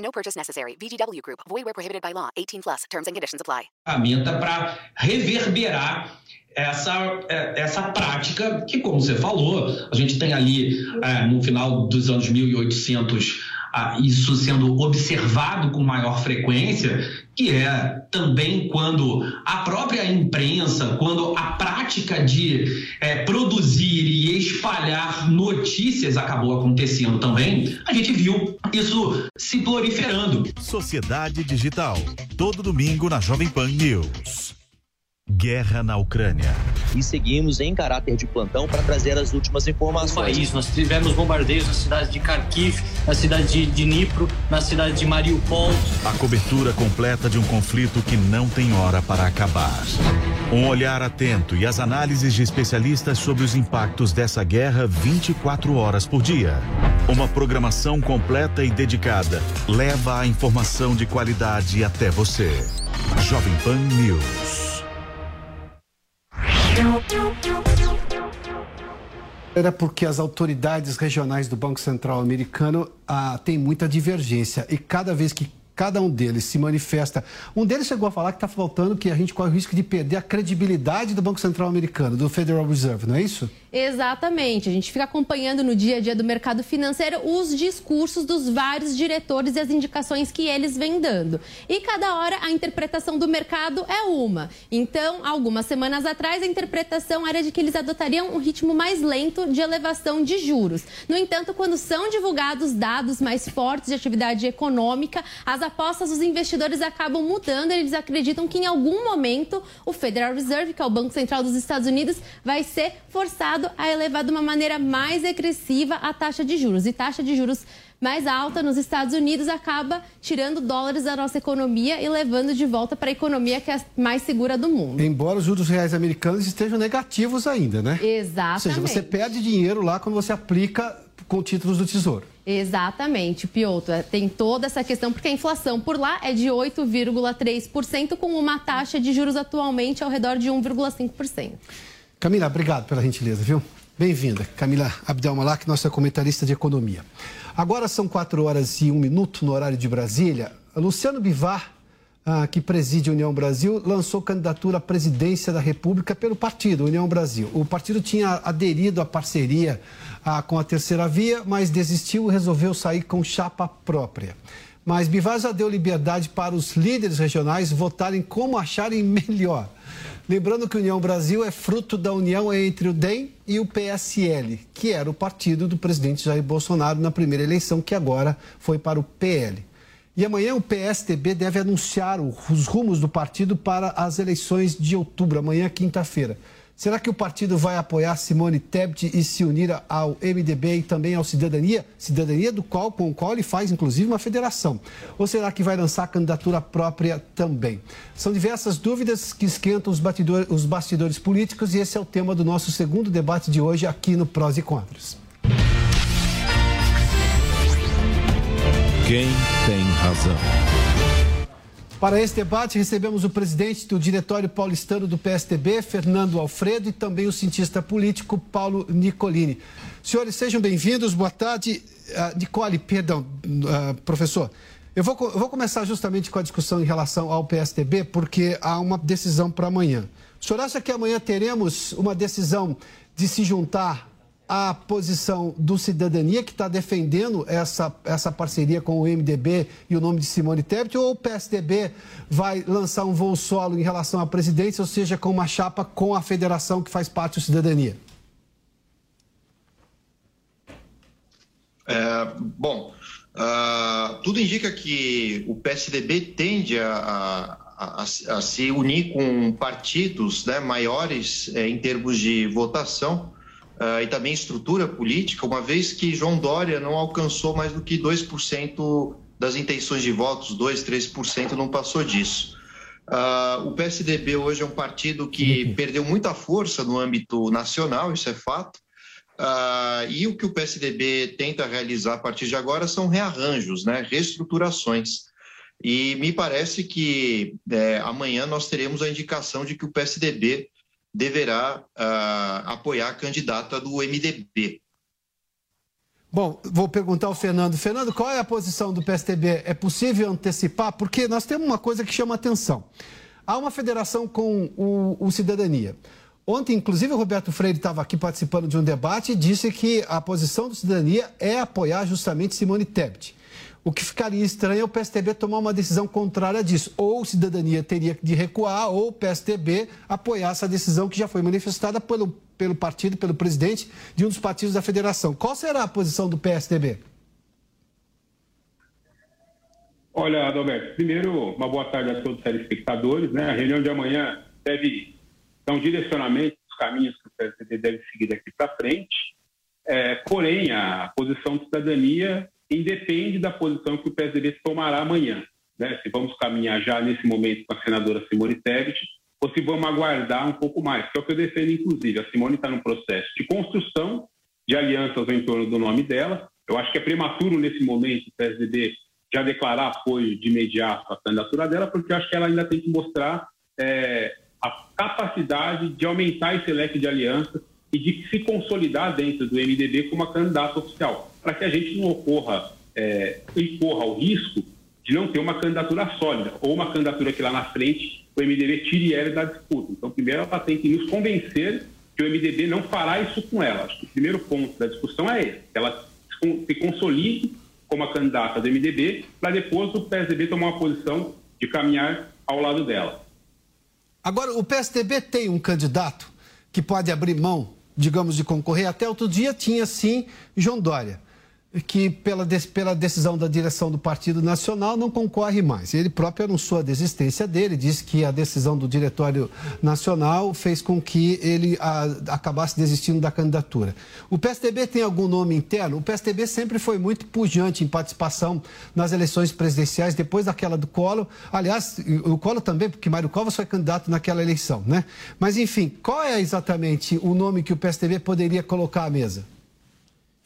No purchase necessary. VGW Group. Void where prohibited by law. 18 plus. Terms and conditions apply. ferramenta para reverberar essa, é, essa prática que, como você falou, a gente tem ali é, no final dos anos 1800 ah, isso sendo observado com maior frequência, que é também quando a própria imprensa, quando a prática de é, produzir e espalhar notícias acabou acontecendo também, a gente viu isso se proliferando. Sociedade Digital. Todo domingo na Jovem Pan News. Guerra na Ucrânia. E seguimos em caráter de plantão para trazer as últimas informações. país. Nós tivemos bombardeios na cidade de Kharkiv, na cidade de Dnipro, na cidade de Mariupol. A cobertura completa de um conflito que não tem hora para acabar. Um olhar atento e as análises de especialistas sobre os impactos dessa guerra 24 horas por dia. Uma programação completa e dedicada leva a informação de qualidade até você. Jovem Pan News. Era porque as autoridades regionais do Banco Central americano ah, têm muita divergência e cada vez que cada um deles se manifesta. Um deles chegou a falar que está faltando que a gente corre o risco de perder a credibilidade do Banco Central americano, do Federal Reserve, não é isso? Exatamente. A gente fica acompanhando no dia a dia do mercado financeiro os discursos dos vários diretores e as indicações que eles vêm dando. E cada hora a interpretação do mercado é uma. Então, algumas semanas atrás, a interpretação era de que eles adotariam um ritmo mais lento de elevação de juros. No entanto, quando são divulgados dados mais fortes de atividade econômica, as apostas dos investidores acabam mudando. Eles acreditam que em algum momento o Federal Reserve, que é o Banco Central dos Estados Unidos, vai ser forçado a elevar de uma maneira mais agressiva a taxa de juros. E taxa de juros mais alta nos Estados Unidos acaba tirando dólares da nossa economia e levando de volta para a economia que é a mais segura do mundo. Embora os juros reais americanos estejam negativos ainda, né? Exatamente. Ou seja, você perde dinheiro lá quando você aplica com títulos do Tesouro. Exatamente, Pioto. É, Tem toda essa questão, porque a inflação por lá é de 8,3%, com uma taxa de juros atualmente ao redor de 1,5%. Camila, obrigado pela gentileza, viu? Bem-vinda. Camila Abdelmalak, nossa comentarista de economia. Agora são 4 horas e 1 minuto no horário de Brasília. Luciano Bivar, ah, que preside a União Brasil, lançou candidatura à presidência da República pelo partido União Brasil. O partido tinha aderido à parceria ah, com a Terceira Via, mas desistiu e resolveu sair com chapa própria. Mas Bivar já deu liberdade para os líderes regionais votarem como acharem melhor. Lembrando que União Brasil é fruto da união entre o DEM e o PSL, que era o partido do presidente Jair Bolsonaro na primeira eleição, que agora foi para o PL. E amanhã o PSTB deve anunciar os rumos do partido para as eleições de outubro, amanhã, quinta-feira. Será que o partido vai apoiar Simone Tebet e se unir ao MDB e também ao Cidadania? Cidadania do qual, com o qual ele faz, inclusive, uma federação. Ou será que vai lançar candidatura própria também? São diversas dúvidas que esquentam os, batidor, os bastidores políticos e esse é o tema do nosso segundo debate de hoje aqui no Prós e Contras. Quem tem razão? Para esse debate, recebemos o presidente do Diretório Paulistano do PSTB, Fernando Alfredo, e também o cientista político Paulo Nicolini. Senhores, sejam bem-vindos. Boa tarde. Uh, Nicole, perdão, uh, professor. Eu vou, eu vou começar justamente com a discussão em relação ao PSTB, porque há uma decisão para amanhã. O senhor acha que amanhã teremos uma decisão de se juntar à posição do Cidadania, que está defendendo essa, essa parceria com o MDB e o nome de Simone Tebet, ou o PSDB vai lançar um voo solo em relação à presidência, ou seja, com uma chapa com a federação que faz parte do Cidadania? É, bom, uh, tudo indica que o PSDB tende a, a, a, a se unir com partidos né, maiores é, em termos de votação uh, e também estrutura política, uma vez que João Dória não alcançou mais do que 2% das intenções de votos, 2, 3%, não passou disso. Uh, o PSDB hoje é um partido que uhum. perdeu muita força no âmbito nacional, isso é fato. Uh, e o que o PSDB tenta realizar a partir de agora são rearranjos, né, reestruturações. E me parece que é, amanhã nós teremos a indicação de que o PSDB deverá uh, apoiar a candidata do MDB. Bom, vou perguntar ao Fernando. Fernando, qual é a posição do PSDB? É possível antecipar? Porque nós temos uma coisa que chama atenção. Há uma federação com o, o Cidadania. Ontem, inclusive, o Roberto Freire estava aqui participando de um debate e disse que a posição do Cidadania é apoiar justamente Simone Tebet. O que ficaria estranho é o PSDB tomar uma decisão contrária disso. Ou Cidadania teria de recuar, ou o PSDB apoiar essa decisão que já foi manifestada pelo, pelo partido, pelo presidente de um dos partidos da federação. Qual será a posição do PSDB? Olha, Adalberto, primeiro, uma boa tarde a todos os telespectadores. Né? A reunião de amanhã deve dar um direcionamento dos caminhos que o PSDB deve seguir daqui para frente. É, porém, a posição de cidadania independe da posição que o PSDB tomará amanhã. Né? Se vamos caminhar já nesse momento com a senadora Simone Tebet, ou se vamos aguardar um pouco mais, que é o que eu defendo, inclusive. A Simone está num processo de construção de alianças em torno do nome dela. Eu acho que é prematuro, nesse momento, o PSDB já declarar apoio de imediato à candidatura dela, porque eu acho que ela ainda tem que mostrar é, a capacidade de aumentar esse leque de alianças e de se consolidar dentro do MDB como uma candidata oficial, para que a gente não ocorra é, e corra o risco de não ter uma candidatura sólida ou uma candidatura que lá na frente o MDB tire ela da disputa. Então, primeiro, ela tem que nos convencer que o MDB não fará isso com ela. Acho que o primeiro ponto da discussão é esse, que ela se consolide como a candidata do MDB, para depois o PSDB tomar uma posição de caminhar ao lado dela. Agora, o PSDB tem um candidato que pode abrir mão digamos, de concorrer. Até outro dia tinha, sim, João Dória que pela, pela decisão da direção do Partido Nacional não concorre mais. Ele próprio anunciou a desistência dele, disse que a decisão do Diretório Nacional fez com que ele a, acabasse desistindo da candidatura. O PSDB tem algum nome interno? O PSDB sempre foi muito pujante em participação nas eleições presidenciais, depois daquela do Colo. Aliás, o Colo também, porque Mário Covas foi candidato naquela eleição, né? Mas, enfim, qual é exatamente o nome que o PSDB poderia colocar à mesa?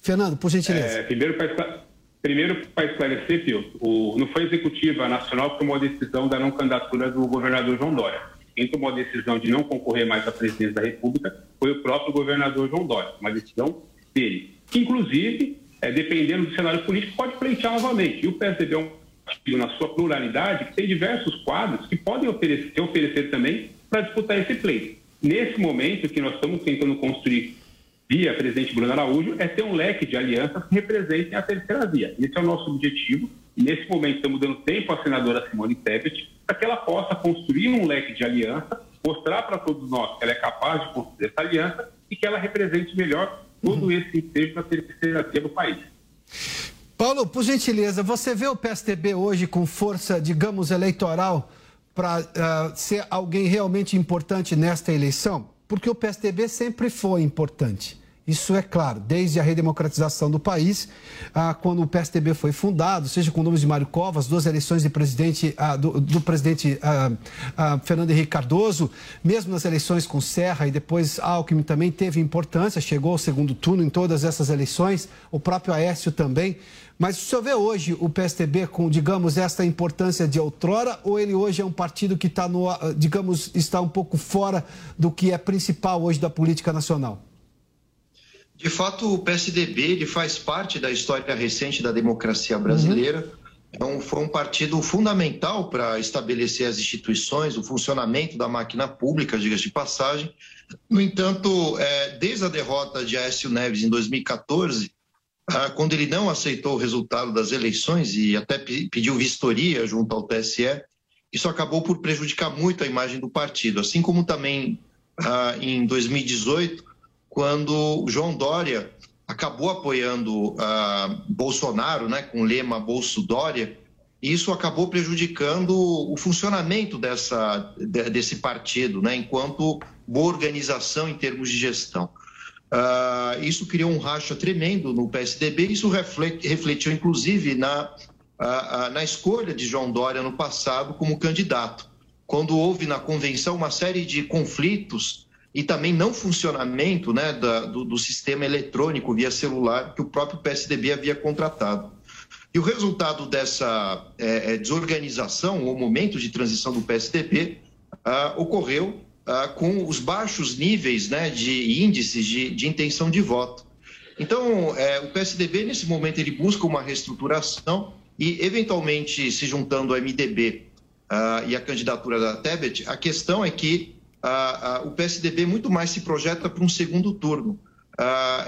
Fernando, por gentileza. É, primeiro, para primeiro, esclarecer, Pio, o, não foi a executiva nacional que tomou a decisão da não candidatura do governador João Dória. Quem tomou a decisão de não concorrer mais à presidência da República foi o próprio governador João Dória, uma decisão dele. Que, inclusive, é, dependendo do cenário político, pode pleitear novamente. E o PSDB é um partido, na sua pluralidade, que tem diversos quadros que podem oferecer, oferecer também para disputar esse pleito. Nesse momento que nós estamos tentando construir via presidente Bruno Araújo, é ter um leque de alianças que representem a terceira via. Esse é o nosso objetivo. E nesse momento estamos dando tempo à senadora Simone Tebet para que ela possa construir um leque de aliança, mostrar para todos nós que ela é capaz de construir essa aliança e que ela represente melhor todo uhum. esse ensejo da terceira via do país. Paulo, por gentileza, você vê o PSDB hoje com força, digamos, eleitoral para uh, ser alguém realmente importante nesta eleição? Porque o PSDB sempre foi importante. Isso é claro, desde a redemocratização do país, quando o PSDB foi fundado, seja com o nome de Mário Covas, duas eleições de presidente, do, do, presidente Fernando Henrique Cardoso, mesmo nas eleições com Serra e depois Alckmin também teve importância, chegou ao segundo turno em todas essas eleições, o próprio Aécio também. Mas o senhor vê hoje o PSDB com, digamos, essa importância de outrora, ou ele hoje é um partido que está, no, ah, digamos, está um pouco fora do que é principal hoje da política nacional? De fato, o PSDB ele faz parte da história recente da democracia brasileira. Uhum. Então, foi um partido fundamental para estabelecer as instituições, o funcionamento da máquina pública, diga-se de passagem. No entanto, é, desde a derrota de Aécio Neves em 2014, ah, quando ele não aceitou o resultado das eleições e até pediu vistoria junto ao TSE, isso acabou por prejudicar muito a imagem do partido, assim como também ah, em 2018, quando João Dória acabou apoiando ah, Bolsonaro, né, com o lema Bolso Dória, e isso acabou prejudicando o funcionamento dessa, desse partido, né, enquanto boa organização em termos de gestão. Uh, isso criou um racha tremendo no PSDB, isso reflete, refletiu inclusive na ah, ah, na escolha de João Dória no passado como candidato, quando houve na convenção uma série de conflitos e também não funcionamento né, da, do, do, sistema eletrônico via celular que o próprio PSDB havia contratado. E o resultado dessa é, desorganização, ou momento de transição do PSDB, ah, ocorreu ah, com os baixos níveis né, de índices de, de intenção de voto. Então, é, o PSDB, nesse momento, ele busca uma reestruturação e, eventualmente, se juntando ao MDB uh, e a candidatura da Tebet, a questão é que uh, o PSDB muito mais se projeta para um segundo turno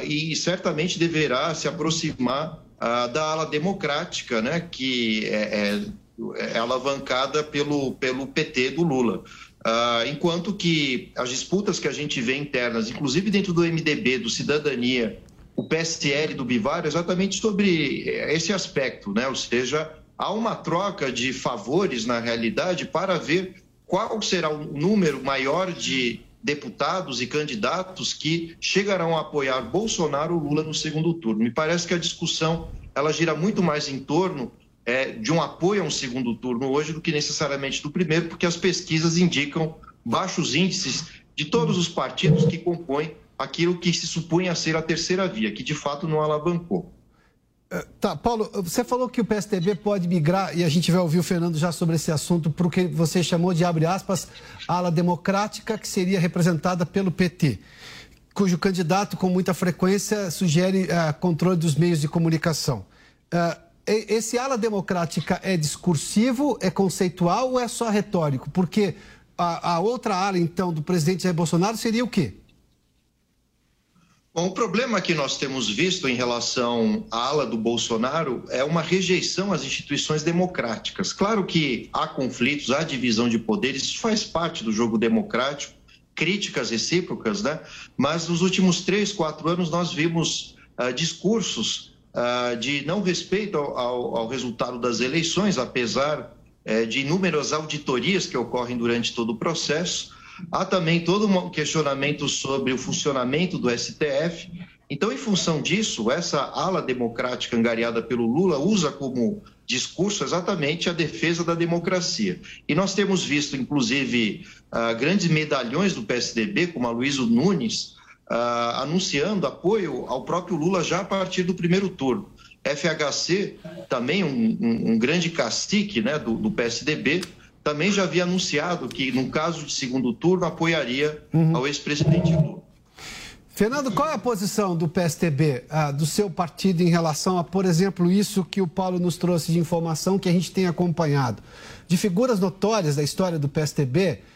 e certamente deverá se aproximar da ala democrática, né, que é, é, é alavancada pelo, pelo PT do Lula. Enquanto que as disputas que a gente vê internas, inclusive dentro do MDB, do Cidadania, o PSL do Bivar, exatamente sobre esse aspecto, né? ou seja, há uma troca de favores, na realidade, para ver qual será o número maior de deputados e candidatos que chegarão a apoiar Bolsonaro ou Lula no segundo turno. Me parece que a discussão ela gira muito mais em torno é, de um apoio a um segundo turno hoje do que necessariamente do primeiro, porque as pesquisas indicam baixos índices de todos os partidos que compõem aquilo que se supunha ser a terceira via, que de fato não alavancou. Eh, tá, Paulo, você falou que o PSDB pode migrar, e a gente vai ouvir o Fernando já sobre esse assunto, para o que você chamou de, abre aspas, ala democrática, que seria representada pelo PT, cujo candidato, com muita frequência, sugere uh, controle dos meios de comunicação. Uh, esse ala democrática é discursivo, é conceitual ou é só retórico? Porque a, a outra ala, então, do presidente Jair Bolsonaro seria o quê? Bom, o problema que nós temos visto em relação à ala do Bolsonaro é uma rejeição às instituições democráticas. Claro que há conflitos, há divisão de poderes, isso faz parte do jogo democrático, críticas recíprocas, né? Mas nos últimos três, quatro anos nós vimos uh, discursos de não respeito ao, ao, resultado das eleições, apesar uh, de inúmeras auditorias que ocorrem durante todo o processo Há também todo um questionamento sobre o funcionamento do STF. Então, em função disso, essa ala democrática angariada pelo Lula usa como discurso exatamente a defesa da democracia. E nós temos visto, inclusive, uh, grandes medalhões do PSDB, como a Luísa Nunes, uh, anunciando apoio ao próprio Lula já a partir do primeiro turno. FHC, também um, um, um grande cacique né, do, do PSDB, também já havia anunciado que, no caso de segundo turno, apoiaria uhum. ao ex-presidente Lula. Fernando, qual é a posição do PSTB, ah, do seu partido, em relação a, por exemplo, isso que o Paulo nos trouxe de informação que a gente tem acompanhado? De figuras notórias da história do PSTB, ah,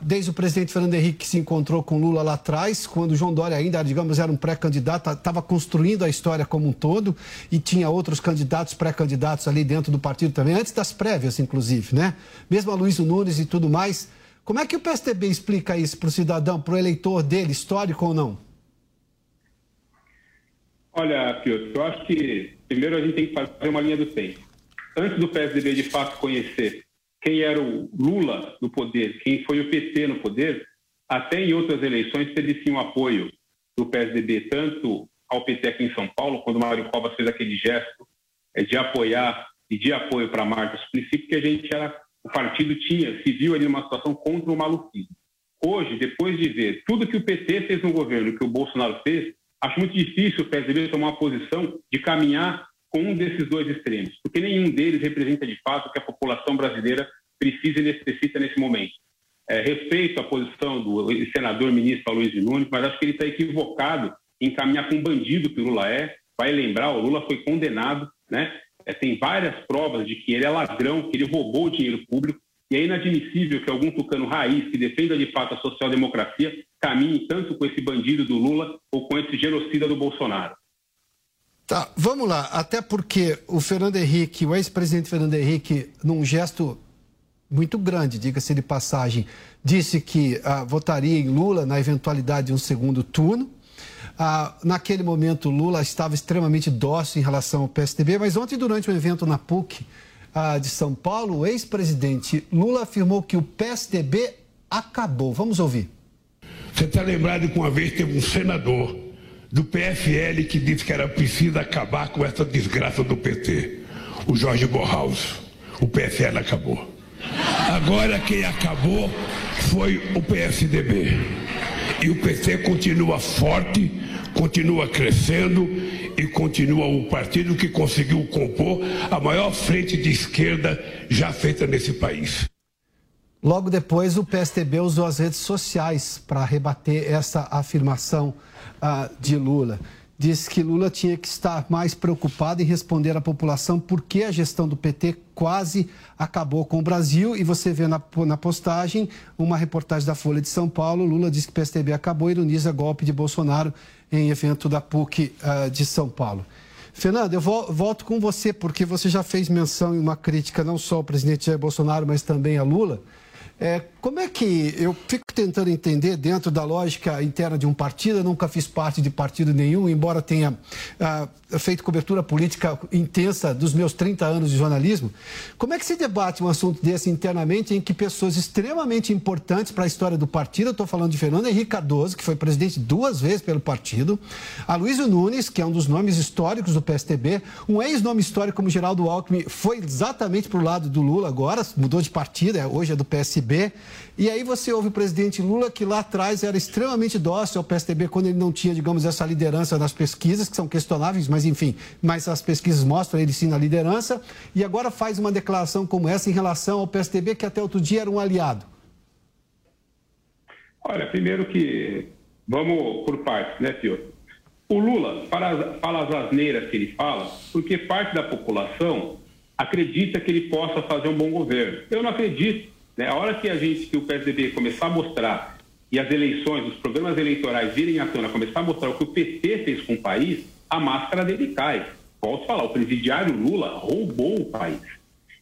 desde o presidente Fernando Henrique que se encontrou com Lula lá atrás, quando João Dória ainda, digamos, era um pré-candidato, estava construindo a história como um todo e tinha outros candidatos, pré-candidatos ali dentro do partido também, antes das prévias, inclusive, né? Mesmo a Luiz Nunes e tudo mais. Como é que o PSDB explica isso para o cidadão, para o eleitor dele, histórico ou não? Olha, Piotr, eu acho que primeiro a gente tem que fazer uma linha do tempo. Antes do PSDB de fato conhecer quem era o Lula no poder, quem foi o PT no poder, até em outras eleições teve sim o apoio do PSDB, tanto ao PT aqui em São Paulo, quando o Mário Covas fez aquele gesto é, de apoiar e de apoio para Marta Suplicy, porque a gente era, o partido tinha, se viu ali numa situação contra o maluquismo. Hoje, depois de ver tudo que o PT fez no governo, que o Bolsonaro fez, acho muito difícil o PSDB tomar uma posição de caminhar com um desses dois extremos, porque nenhum deles representa de fato o que a população brasileira precisa e necessita nesse momento. É, respeito a posição do senador ministro Luiz Nunes, mas acho que ele está equivocado em caminhar com um bandido que o Lula é. Vai lembrar, o Lula foi condenado, né? É, tem várias provas de que ele é ladrão, que ele roubou o dinheiro público, e é inadmissível que algum tucano raiz que defenda de fato a social-democracia caminhe tanto com esse bandido do Lula ou com esse genocida do Bolsonaro. Tá, vamos lá. Até porque o Fernando Henrique, o ex-presidente Fernando Henrique, num gesto muito grande, diga-se de passagem, disse que ah, votaria em Lula na eventualidade de um segundo turno. Ah, naquele momento, Lula estava extremamente dócil em relação ao PSDB, mas ontem, durante um evento na PUC ah, de São Paulo, o ex-presidente Lula afirmou que o PSDB acabou. Vamos ouvir. Você está lembrado que uma vez teve um senador do PFL que disse que era preciso acabar com essa desgraça do PT. o Jorge Borhaus. O PSL acabou. Agora quem acabou foi o PSDB. E o PT continua forte, continua crescendo e continua o partido que conseguiu compor a maior frente de esquerda já feita nesse país. Logo depois, o PSDB usou as redes sociais para rebater essa afirmação uh, de Lula disse que Lula tinha que estar mais preocupado em responder à população porque a gestão do PT quase acabou com o Brasil. E você vê na, na postagem uma reportagem da Folha de São Paulo. Lula diz que o PSDB acabou e ironiza golpe de Bolsonaro em evento da PUC uh, de São Paulo. Fernando, eu volto com você, porque você já fez menção em uma crítica não só ao presidente Jair Bolsonaro, mas também a Lula. É, como é que eu fico tentando entender dentro da lógica interna de um partido? Eu nunca fiz parte de partido nenhum, embora tenha ah, feito cobertura política intensa dos meus 30 anos de jornalismo. Como é que se debate um assunto desse internamente em que pessoas extremamente importantes para a história do partido, eu estou falando de Fernando Henrique Cardoso, que foi presidente duas vezes pelo partido, a Luísio Nunes, que é um dos nomes históricos do PSTB, um ex-nome histórico como Geraldo Alckmin, foi exatamente para o lado do Lula agora, mudou de partido, é, hoje é do PSB PSDB. E aí você ouve o presidente Lula, que lá atrás era extremamente dócil ao PSDB, quando ele não tinha, digamos, essa liderança nas pesquisas, que são questionáveis, mas enfim, mas as pesquisas mostram ele sim na liderança, e agora faz uma declaração como essa em relação ao PSDB, que até outro dia era um aliado. Olha, primeiro que vamos por partes, né, senhor? O Lula fala, fala as asneiras que ele fala, porque parte da população acredita que ele possa fazer um bom governo. Eu não acredito. Né? A hora que a gente, que o PSDB começar a mostrar e as eleições, os programas eleitorais virem à tona, começar a mostrar o que o PT fez com o país, a máscara dele cai. Posso falar, o presidiário Lula roubou o país.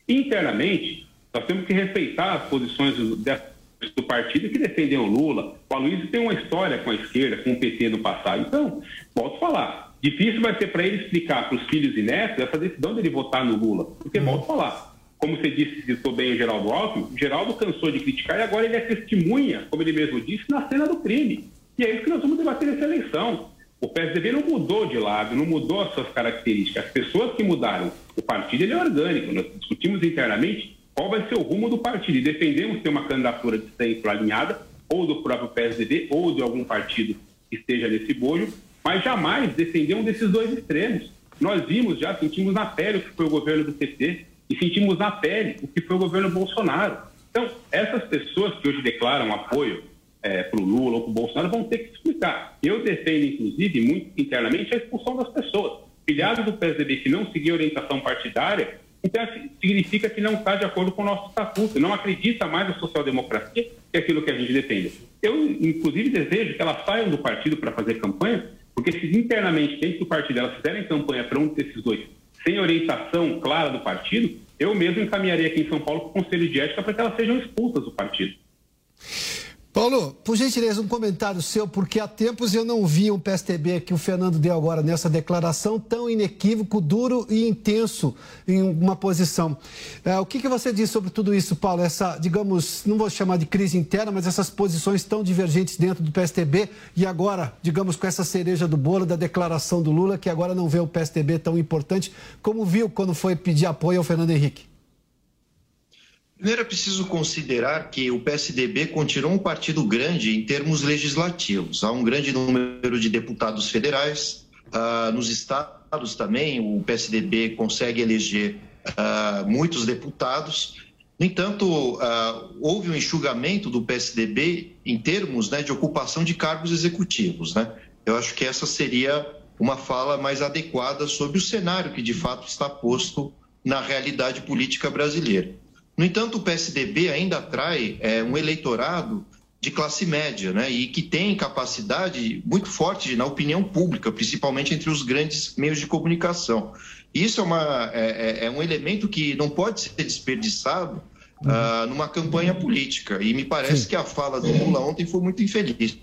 Internamente, nós temos que respeitar as posições do, do partido que defendem o Lula. O Aloysio tem uma história com a esquerda, com o PT no passado. Então, posso falar, difícil vai ser para ele explicar para os filhos e netos essa decisão dele votar no Lula. Porque, volto a falar, como você disse, citou bem o Geraldo Alckmin, Geraldo cansou de criticar e agora ele é testemunha, como ele mesmo disse, na cena do crime. E é isso que nós vamos debater nessa eleição. O PSDB não mudou de lado, não mudou as suas características. As pessoas que mudaram, o partido ele é orgânico. Nós discutimos internamente qual vai ser o rumo do partido e defendemos ter uma candidatura de centro alinhada, ou do próprio PSDB, ou de algum partido que esteja nesse bojo, mas jamais defender um desses dois extremos. Nós vimos já, sentimos na pele o que foi o governo do PT, e sentimos na pele o que foi o governo Bolsonaro. Então, essas pessoas que hoje declaram apoio é, para o Lula ou para o Bolsonaro vão ter que explicar. Eu defendo, inclusive, muito internamente, a expulsão das pessoas. Filiados do PSDB que não seguir orientação partidária, então significa que não está de acordo com o nosso estatuto, não acredita mais na social-democracia, que é aquilo que a gente defende. Eu, inclusive, desejo que elas saiam do partido para fazer campanha, porque se internamente dentro do partido elas fizerem campanha para um desses dois sem orientação clara do partido, eu mesmo encaminharia aqui em São Paulo para o Conselho de Ética para que elas sejam expulsas do partido. Paulo, por gentileza, um comentário seu, porque há tempos eu não vi um PSTB que o Fernando deu agora nessa declaração tão inequívoco, duro e intenso em uma posição. É, o que, que você diz sobre tudo isso, Paulo? Essa, digamos, não vou chamar de crise interna, mas essas posições tão divergentes dentro do PSTB e agora, digamos, com essa cereja do bolo da declaração do Lula, que agora não vê o PSTB tão importante como viu quando foi pedir apoio ao Fernando Henrique. Primeiro é preciso considerar que o PSDB continua um partido grande em termos legislativos. Há um grande número de deputados federais. Uh, nos estados também, o PSDB consegue eleger uh, muitos deputados. No entanto, uh, houve um enxugamento do PSDB em termos né, de ocupação de cargos executivos. Né? Eu acho que essa seria uma fala mais adequada sobre o cenário que de fato está posto na realidade política brasileira. No entanto, o PSDB ainda atrai é, um eleitorado de classe média, né, e que tem capacidade muito forte na opinião pública, principalmente entre os grandes meios de comunicação. Isso é, uma, é, é, é um elemento que não pode ser desperdiçado uhum. uh, numa campanha política. E me parece Sim. que a fala do Lula ontem foi muito infeliz,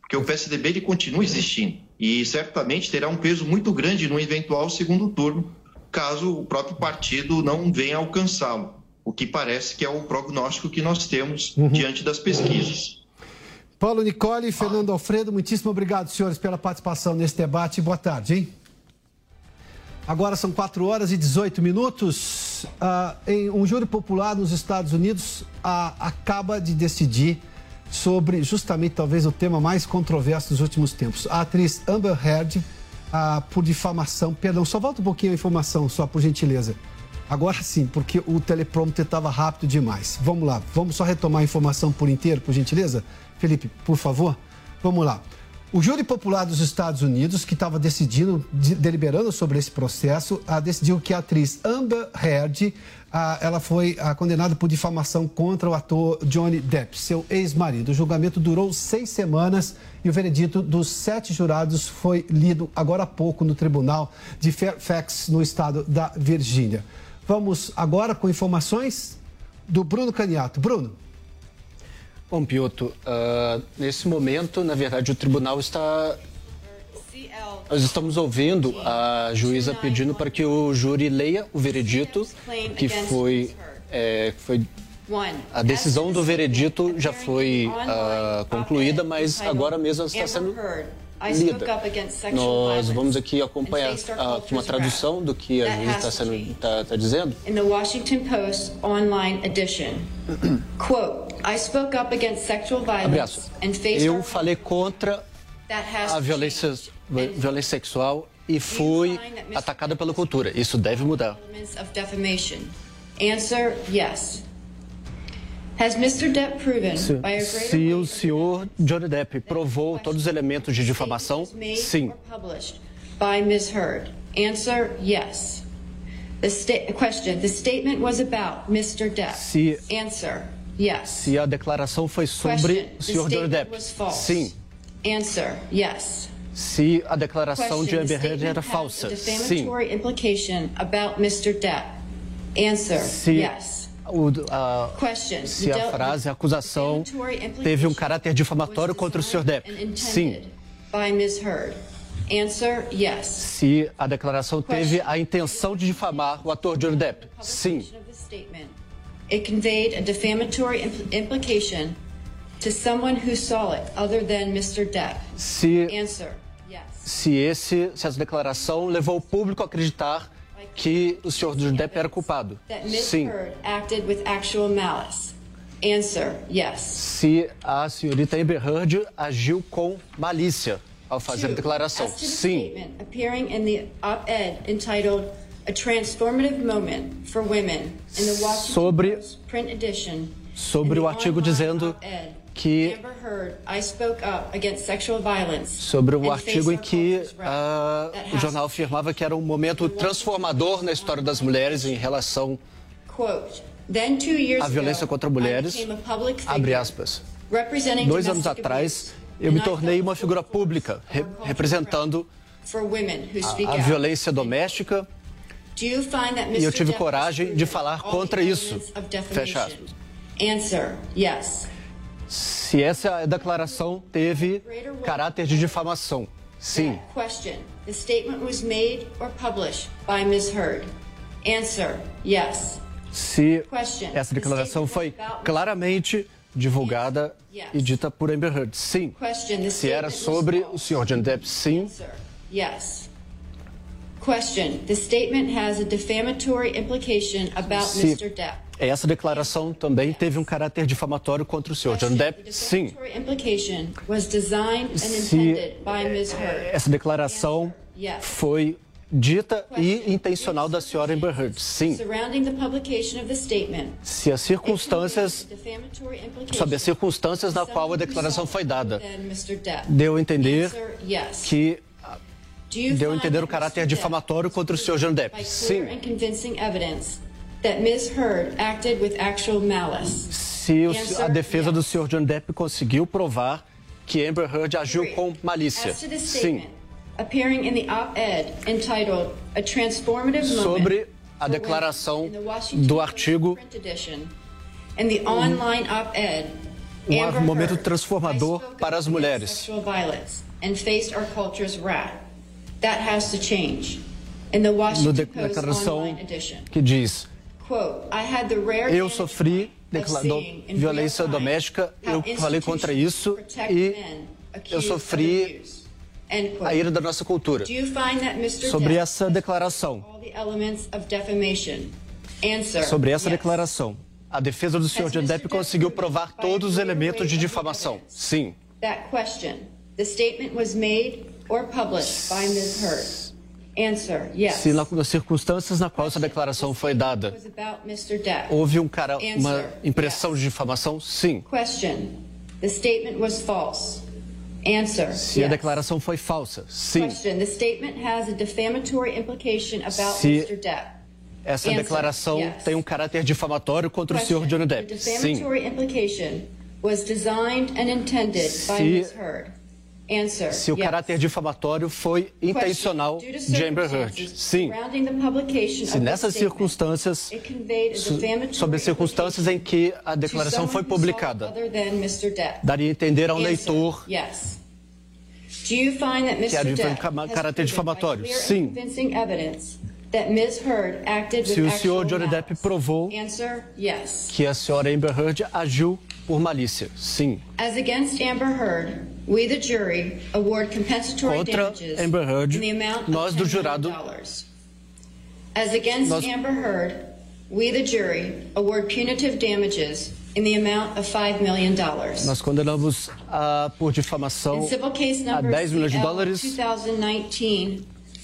porque o PSDB ele continua existindo e certamente terá um peso muito grande no eventual segundo turno, caso o próprio partido não venha alcançá-lo o que parece que é o prognóstico que nós temos uhum. diante das pesquisas. Paulo Nicole e Fernando Alfredo, muitíssimo obrigado, senhores, pela participação nesse debate. Boa tarde, hein? Agora são 4 horas e 18 minutos. Ah, em um júri popular nos Estados Unidos ah, acaba de decidir sobre justamente talvez o tema mais controverso dos últimos tempos. A atriz Amber Heard, ah, por difamação, perdão, só volta um pouquinho a informação, só por gentileza. Agora sim, porque o teleprompter estava rápido demais. Vamos lá, vamos só retomar a informação por inteiro, por gentileza? Felipe, por favor, vamos lá. O júri popular dos Estados Unidos, que estava decidindo, de, deliberando sobre esse processo, ah, decidiu que a atriz Amber Heard ah, ela foi ah, condenada por difamação contra o ator Johnny Depp, seu ex-marido. O julgamento durou seis semanas e o veredito dos sete jurados foi lido agora há pouco no tribunal de Fairfax, no estado da Virgínia. Vamos agora com informações do Bruno Caniato. Bruno. Bom, Piotr, uh, nesse momento, na verdade, o tribunal está. Nós estamos ouvindo a juíza pedindo para que o júri leia o veredito, que foi, é, foi a decisão do veredito já foi uh, concluída, mas agora mesmo está sendo lida. Nós vamos aqui acompanhar uh, uma tradução do que a juíza está tá, tá dizendo. In the Washington Post online edition, quote, I spoke up against sexual violence and faced Eu falei contra a violência, violência sexual e fui atacada pela cultura. Isso deve mudar. Answer, yes. Has Mr. Depp proven se, se o senhor Johnny Depp provou todos os elementos de difamação, sim. By Ms. Heard. Answer, yes. The sta question, the statement was about Mr. Depp. Se, Answer, yes. Se a declaração foi sobre o senhor Johnny Depp, sim. Answer, yes. Se a declaração de Amber Heard era falsa, sim. implication about Mr. Depp. Answer, se, yes o, a, se a frase, a acusação teve um caráter difamatório contra o Sr. Depp. Sim. Se a declaração teve a intenção de difamar o ator Johnny Depp. Sim. It conveyed a defamatory implication to someone who saw it other than Mr. Depp. Se, Answer, yes. se, esse, se essa declaração levou o público a acreditar que o senhor Depp era culpado. Sim. Answer, yes. Se a senhorita Amber Heard agiu com malícia ao fazer a declaração. Sim. Appearing in the op-ed entitled A Transformative Moment for Women in the Washington sobre, Post print edition. Sobre o artigo dizendo que sobre o artigo em que uh, o jornal afirmava que era um momento transformador na história das mulheres em relação à violência contra mulheres. Abre aspas. Dois anos atrás, eu me tornei uma figura pública re representando a, a violência doméstica e eu tive coragem de falar contra isso. Fecha aspas. Answer, yes se essa declaração teve caráter de difamação. Sim. Question. The statement was made or published by Ms. Heard. Answer. Yes. Se essa declaração foi claramente divulgada e dita por Amber Heard. Sim. Se era sobre o Sr. John Depp. Sim. Yes. Question. The statement has a defamatory implication about Mr. Depp. Essa declaração também teve um caráter difamatório contra o senhor John Depp? Sim. Se essa declaração foi dita e intencional da senhora Amber Heard? Sim. Se as circunstâncias, sobre as circunstâncias na qual a declaração foi dada, deu a entender que deu a entender o caráter difamatório contra o senhor John Depp? Sim that Ms. Heard acted with actual malice. Se o, a defesa do Sr. John Depp conseguiu provar que Amber Heard agiu com malícia. Sim. Appearing in the op-ed entitled A Transformative Sobre a declaração do artigo um momento transformador para as mulheres. No declaração que diz eu sofri violência doméstica, eu falei contra isso e eu sofri a ira da nossa cultura. Do you find that Mr. Sobre essa declaração, all the elements of defamation? Answer. sobre essa declaração, a defesa do senhor Johnny Depp conseguiu provar todos os elementos de difamação. Sim. That question. The statement was made or published by Ms. Heard. Answer. Yes. Se na- nas circunstâncias na qual essa declaração foi dada, houve um cara, uma impressão de difamação? Sim. Question. The statement was false. Answer. Se a declaração foi falsa? Sim. Question. The statement has a defamatory implication about Se Mr. Depp. Essa declaração tem um caráter difamatório contra o senhor Johnny Depp? Sim. Se-. Se o caráter difamatório foi intencional de Amber Heard? Sim. Se nessas circunstâncias, sobre as circunstâncias em que a declaração foi publicada, daria a entender ao leitor Yes. Do you find that que has caráter difamatório? Sim. se o senhor Johnny Depp provou que a senhora Amber Heard agiu por malícia. Sim. As against Amber Heard, we the jury award compensatory Contra Amber Heard, nós do $10 jurado-. As against Nós- Amber Heard, we the jury award punitive damages in the amount of $5 million. Nós condenamos a, por difamação a number 10 milhões de dólares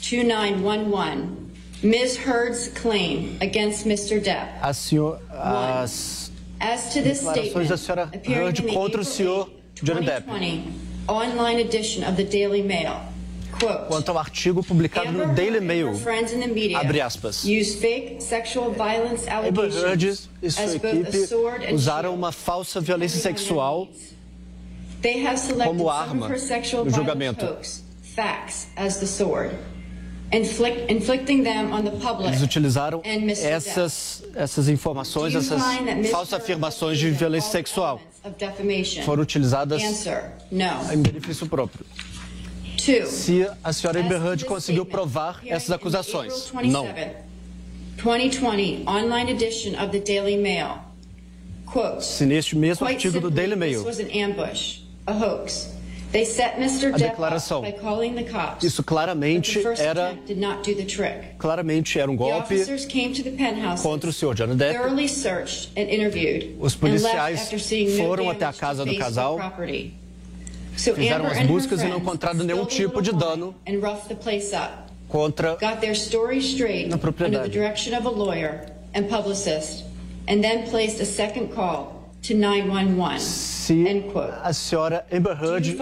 2019-2911, Ms. Heard's claim against Mr. Depp. a senhor, as declarações da senhora the contra o senhor 8, Johnny Depp. 2020 online edition of the Daily Mail, quote, quanto ao artigo publicado no Daily Mail. Abre aspas. used fake sexual violence Amber Heard allegations e sua as both a equipe sword and usaram uma falsa violência sexual They have selected como arma no julgamento. hoax, facts, as the sword, Eles utilizaram essas, essas informações, essas falsas afirmações de violência sexual foram utilizadas em benefício próprio. Two. Se a senhora this conseguiu provar essas acusações? Não. 27, 2020 online edition of the Daily Mail. Quote, Se neste mesmo artigo do Daily Mail, This was an ambush, a hoax. They set Mr. A declaração. up by calling the cops. isso claramente era, claramente era um golpe contra o senhor Johnny Depp. thoroughly searched and interviewed, Os policiais foram até a casa do casal, fizeram as buscas e não encontraram nenhum tipo de dano wine and roughed the place up. contra got their story straight Na under propriedade. the direction of a lawyer and publicist, and then placed a second call to 911. se a senhora Amber Heard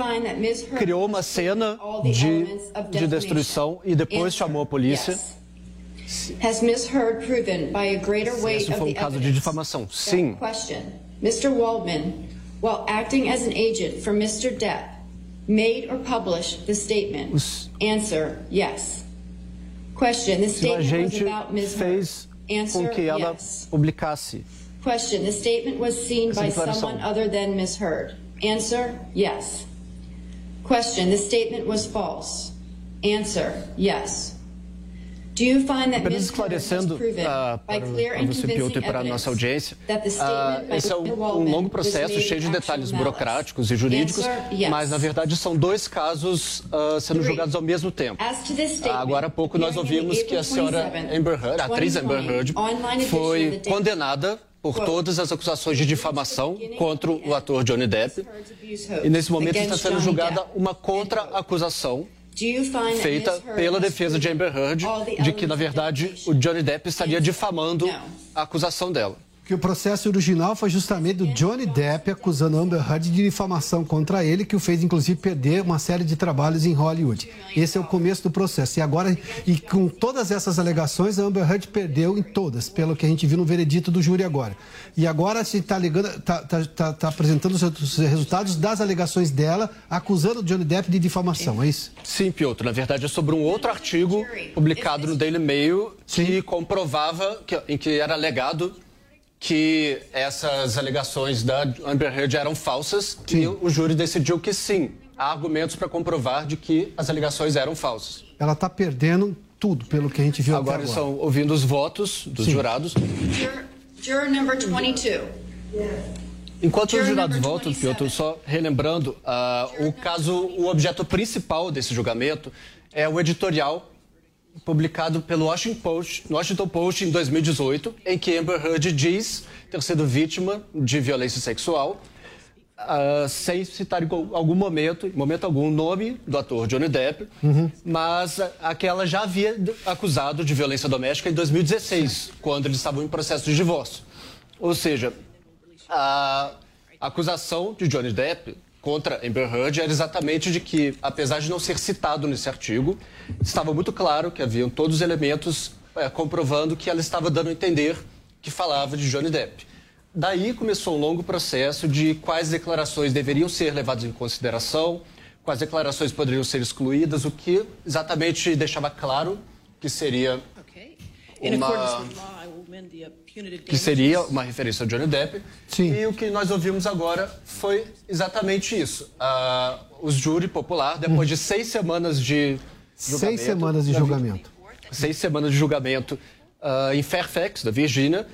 criou uma cena de, de destruição e depois chamou a polícia. weight Isso foi um caso de difamação. Sim. Mr. Waldman, while acting as an agent for Mr. Depp, made or published the statement? Answer, yes. Question. The Se statement was about Ms. Heard. Answer, yes. publicasse. Question. The statement was seen by someone other than Ms. Heard. Answer, yes. Question. The statement was false. Answer, yes. Do you find that Ms. Esclarecendo by para, você, Piotr, e para a nossa audiência, by esse é um, longo processo cheio de detalhes burocráticos e jurídicos, mas na verdade são dois casos ah, sendo julgados ao mesmo tempo. Agora há pouco nós ouvimos que a senhora 27, Amber Heard, a atriz Amber 2020 Heard, foi condenada por todas as acusações de difamação contra o ator Johnny Depp. E nesse momento está sendo julgada uma contra-acusação feita pela defesa de Amber Heard de que, na verdade, o Johnny Depp estaria difamando a acusação dela. Que o processo original foi justamente do Johnny Depp acusando Amber Heard de difamação contra ele, que o fez inclusive perder uma série de trabalhos em Hollywood. Esse é o começo do processo. E agora, e com todas essas alegações, a Amber Heard perdeu em todas, pelo que a gente viu no veredito do júri agora. E agora se está está tá, tá, tá apresentando os resultados das alegações dela, acusando o Johnny Depp de difamação. É isso? Sim, Piotr. Na verdade, é sobre um outro artigo publicado no Daily Mail que comprovava, que, em que era alegado que essas alegações da Amber Heard eram falsas e o júri decidiu que sim. Há argumentos para comprovar de que as alegações eram falsas. Ela está perdendo tudo, pelo que a gente viu Agora até agora. estão ouvindo os votos dos Sim. jurados. Juror, juror number 22. Enquanto os jurados voltam, Piotr, só relembrando, uh, o caso, o objeto principal desse julgamento é o editorial publicado pelo Washington Post, Washington Post em 2018, em que Amber Heard diz ter sido vítima de violência sexual, uh, sem citar em algum momento, em momento algum, o nome do ator Johnny Depp, uhum. mas aquela já havia acusado de violência doméstica em 2016, quando eles estavam em processo de divórcio. Ou seja, a acusação de Johnny Depp contra Amber Heard era exatamente de que, apesar de não ser citado nesse artigo, estava muito claro que haviam todos os elementos é, comprovando que ela estava dando a entender que falava de Johnny Depp. Daí começou um longo processo de quais declarações deveriam ser levadas em consideração, quais declarações poderiam ser excluídas, o que exatamente deixava claro que seria uma que seria uma referência ao Johnny Depp. Sim. E o que nós ouvimos agora foi exatamente isso. Uh, o júri popular, depois hum. de seis semanas de Seis semanas de julgamento. Seis semanas de julgamento uh, em Fairfax, da Virgínia,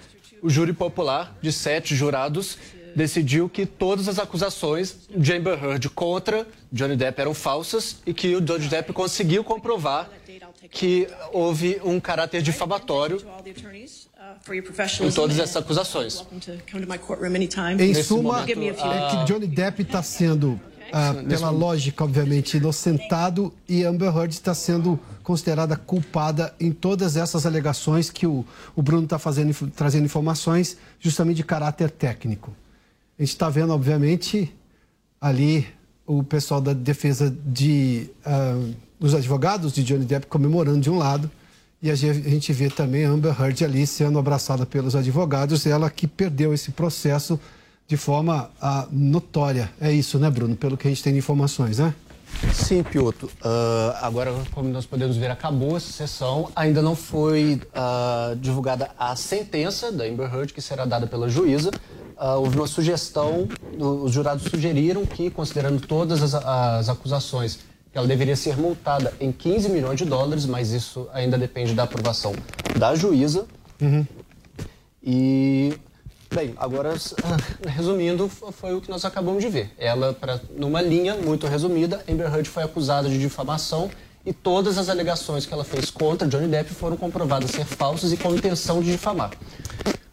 o júri popular de sete jurados decidiu que todas as acusações de Amber Heard contra Johnny Depp eram falsas e que o Johnny Depp conseguiu comprovar que houve um caráter difamatório em todas essas acusações. Em suma, é que Johnny Depp está sendo, ah, pela lógica, obviamente, inocentado e Amber Heard está sendo considerada culpada em todas essas alegações que o, o Bruno está trazendo informações justamente de caráter técnico. A gente está vendo, obviamente, ali o pessoal da defesa de. Uh, os advogados de Johnny Depp comemorando de um lado e a gente vê também Amber Heard ali sendo abraçada pelos advogados, ela que perdeu esse processo de forma uh, notória. É isso, né, Bruno? Pelo que a gente tem de informações, né? Sim, Piotr. Uh, agora, como nós podemos ver, acabou essa sessão. Ainda não foi uh, divulgada a sentença da Amber Heard, que será dada pela juíza. Uh, houve uma sugestão, os jurados sugeriram que, considerando todas as, as acusações ela deveria ser multada em 15 milhões de dólares, mas isso ainda depende da aprovação da juíza. Uhum. E, bem, agora, resumindo, foi o que nós acabamos de ver. Ela, pra, numa linha muito resumida, Amber Heard foi acusada de difamação e todas as alegações que ela fez contra Johnny Depp foram comprovadas ser falsas e com intenção de difamar.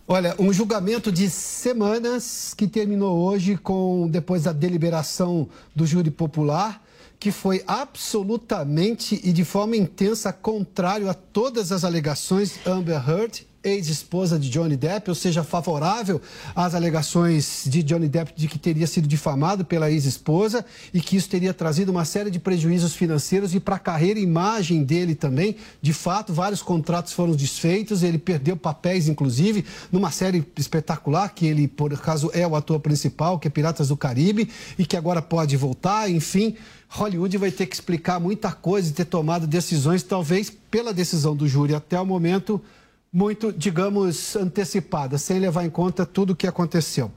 Olha, um julgamento de semanas que terminou hoje com depois da deliberação do júri popular que foi absolutamente e de forma intensa contrário a todas as alegações Amber Heard ex-esposa de Johnny Depp, ou seja, favorável às alegações de Johnny Depp de que teria sido difamado pela ex-esposa e que isso teria trazido uma série de prejuízos financeiros e para a carreira e imagem dele também. De fato, vários contratos foram desfeitos, ele perdeu papéis, inclusive, numa série espetacular, que ele, por acaso, é o ator principal, que é Piratas do Caribe, e que agora pode voltar, enfim. Hollywood vai ter que explicar muita coisa e ter tomado decisões, talvez pela decisão do júri até o momento, muito, digamos, antecipada, sem levar em conta tudo o que aconteceu.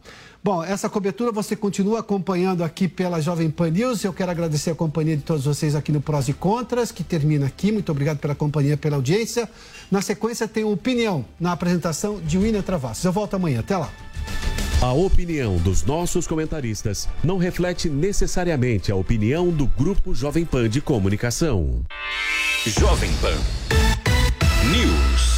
Bom, essa cobertura você continua acompanhando aqui pela Jovem Pan News. Eu quero agradecer a companhia de todos vocês aqui no Prós e Contras, que termina aqui. Muito obrigado pela companhia, pela audiência. Na sequência, tem opinião na apresentação de William Travassos. Eu volto amanhã. Até lá. A opinião dos nossos comentaristas não reflete necessariamente a opinião do Grupo Jovem Pan de Comunicação. Jovem Pan News.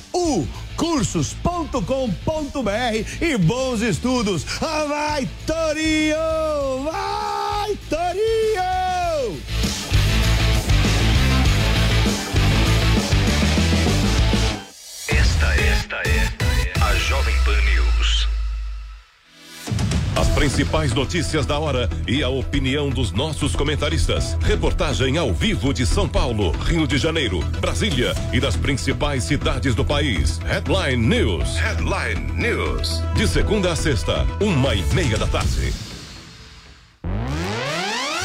U cursos.com.br e bons estudos. Ah, Vai Torinho! Vai Torinho! Esta, esta é a Jovem Pan News. Principais notícias da hora e a opinião dos nossos comentaristas. Reportagem ao vivo de São Paulo, Rio de Janeiro, Brasília e das principais cidades do país. Headline News. Headline News. De segunda a sexta, uma e meia da tarde.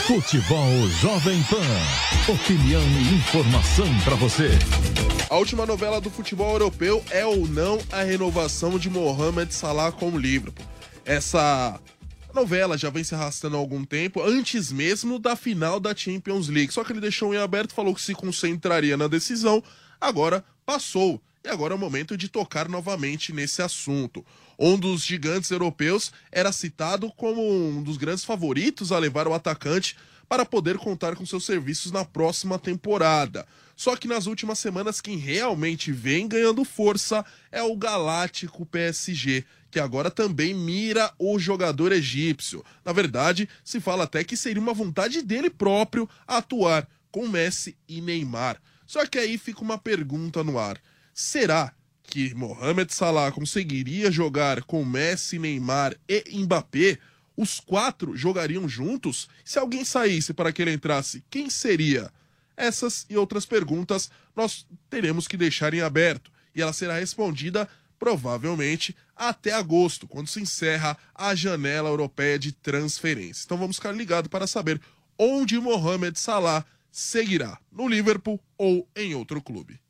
Futebol Jovem Pan. Opinião e informação para você. A última novela do futebol europeu é ou não a renovação de Mohamed Salah com o Liverpool. Essa novela já vem se arrastando há algum tempo, antes mesmo da final da Champions League. Só que ele deixou em aberto, falou que se concentraria na decisão, agora passou. E agora é o momento de tocar novamente nesse assunto. Um dos gigantes europeus era citado como um dos grandes favoritos a levar o atacante para poder contar com seus serviços na próxima temporada. Só que nas últimas semanas, quem realmente vem ganhando força é o Galáctico PSG, que agora também mira o jogador egípcio. Na verdade, se fala até que seria uma vontade dele próprio atuar com Messi e Neymar. Só que aí fica uma pergunta no ar: será que Mohamed Salah conseguiria jogar com Messi, Neymar e Mbappé? Os quatro jogariam juntos? Se alguém saísse para que ele entrasse, quem seria? Essas e outras perguntas nós teremos que deixar em aberto e ela será respondida provavelmente até agosto, quando se encerra a janela europeia de transferência. Então vamos ficar ligados para saber onde Mohamed Salah seguirá, no Liverpool ou em outro clube.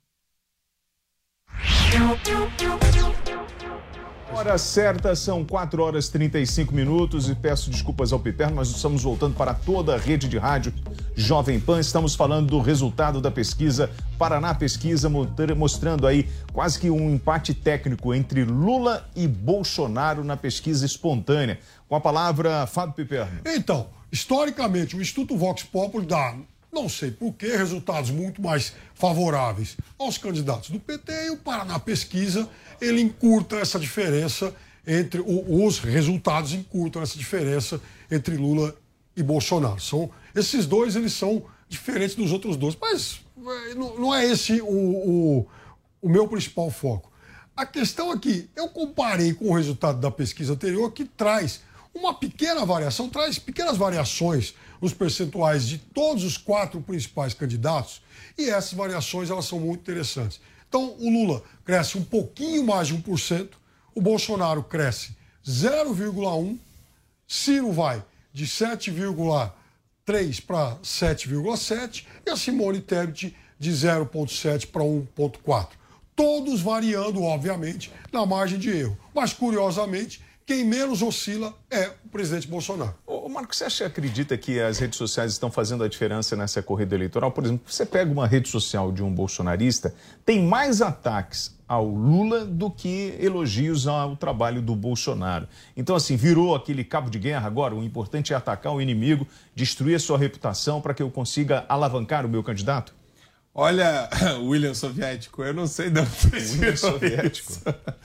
Hora certa, são 4 horas e 35 minutos e peço desculpas ao Piper, nós estamos voltando para toda a rede de rádio Jovem Pan. Estamos falando do resultado da pesquisa Paraná Pesquisa, mostrando aí quase que um empate técnico entre Lula e Bolsonaro na pesquisa espontânea. Com a palavra, Fábio Piper. Então, historicamente, o Instituto Vox Populi dá não sei por que, resultados muito mais favoráveis aos candidatos do PT e o Paraná Pesquisa, ele encurta essa diferença entre os resultados encurtam essa diferença entre Lula e Bolsonaro. São esses dois eles são diferentes dos outros dois, mas é, não é esse o, o, o meu principal foco. A questão é que eu comparei com o resultado da pesquisa anterior que traz uma pequena variação, traz pequenas variações nos percentuais de todos os quatro principais candidatos, e essas variações elas são muito interessantes. Então, o Lula cresce um pouquinho mais de 1%, o Bolsonaro cresce 0,1%, Ciro vai de 7,3% para 7,7% e a Simone Tebet de 0,7% para 1,4%. Todos variando, obviamente, na margem de erro. Mas, curiosamente, quem menos oscila é o presidente Bolsonaro. Ô, Marco, você acha, acredita que as redes sociais estão fazendo a diferença nessa corrida eleitoral? Por exemplo, você pega uma rede social de um bolsonarista, tem mais ataques ao Lula do que elogios ao trabalho do Bolsonaro. Então, assim, virou aquele cabo de guerra agora. O importante é atacar o inimigo, destruir a sua reputação para que eu consiga alavancar o meu candidato? Olha, William Soviético, eu não sei de onde William Soviético. Isso.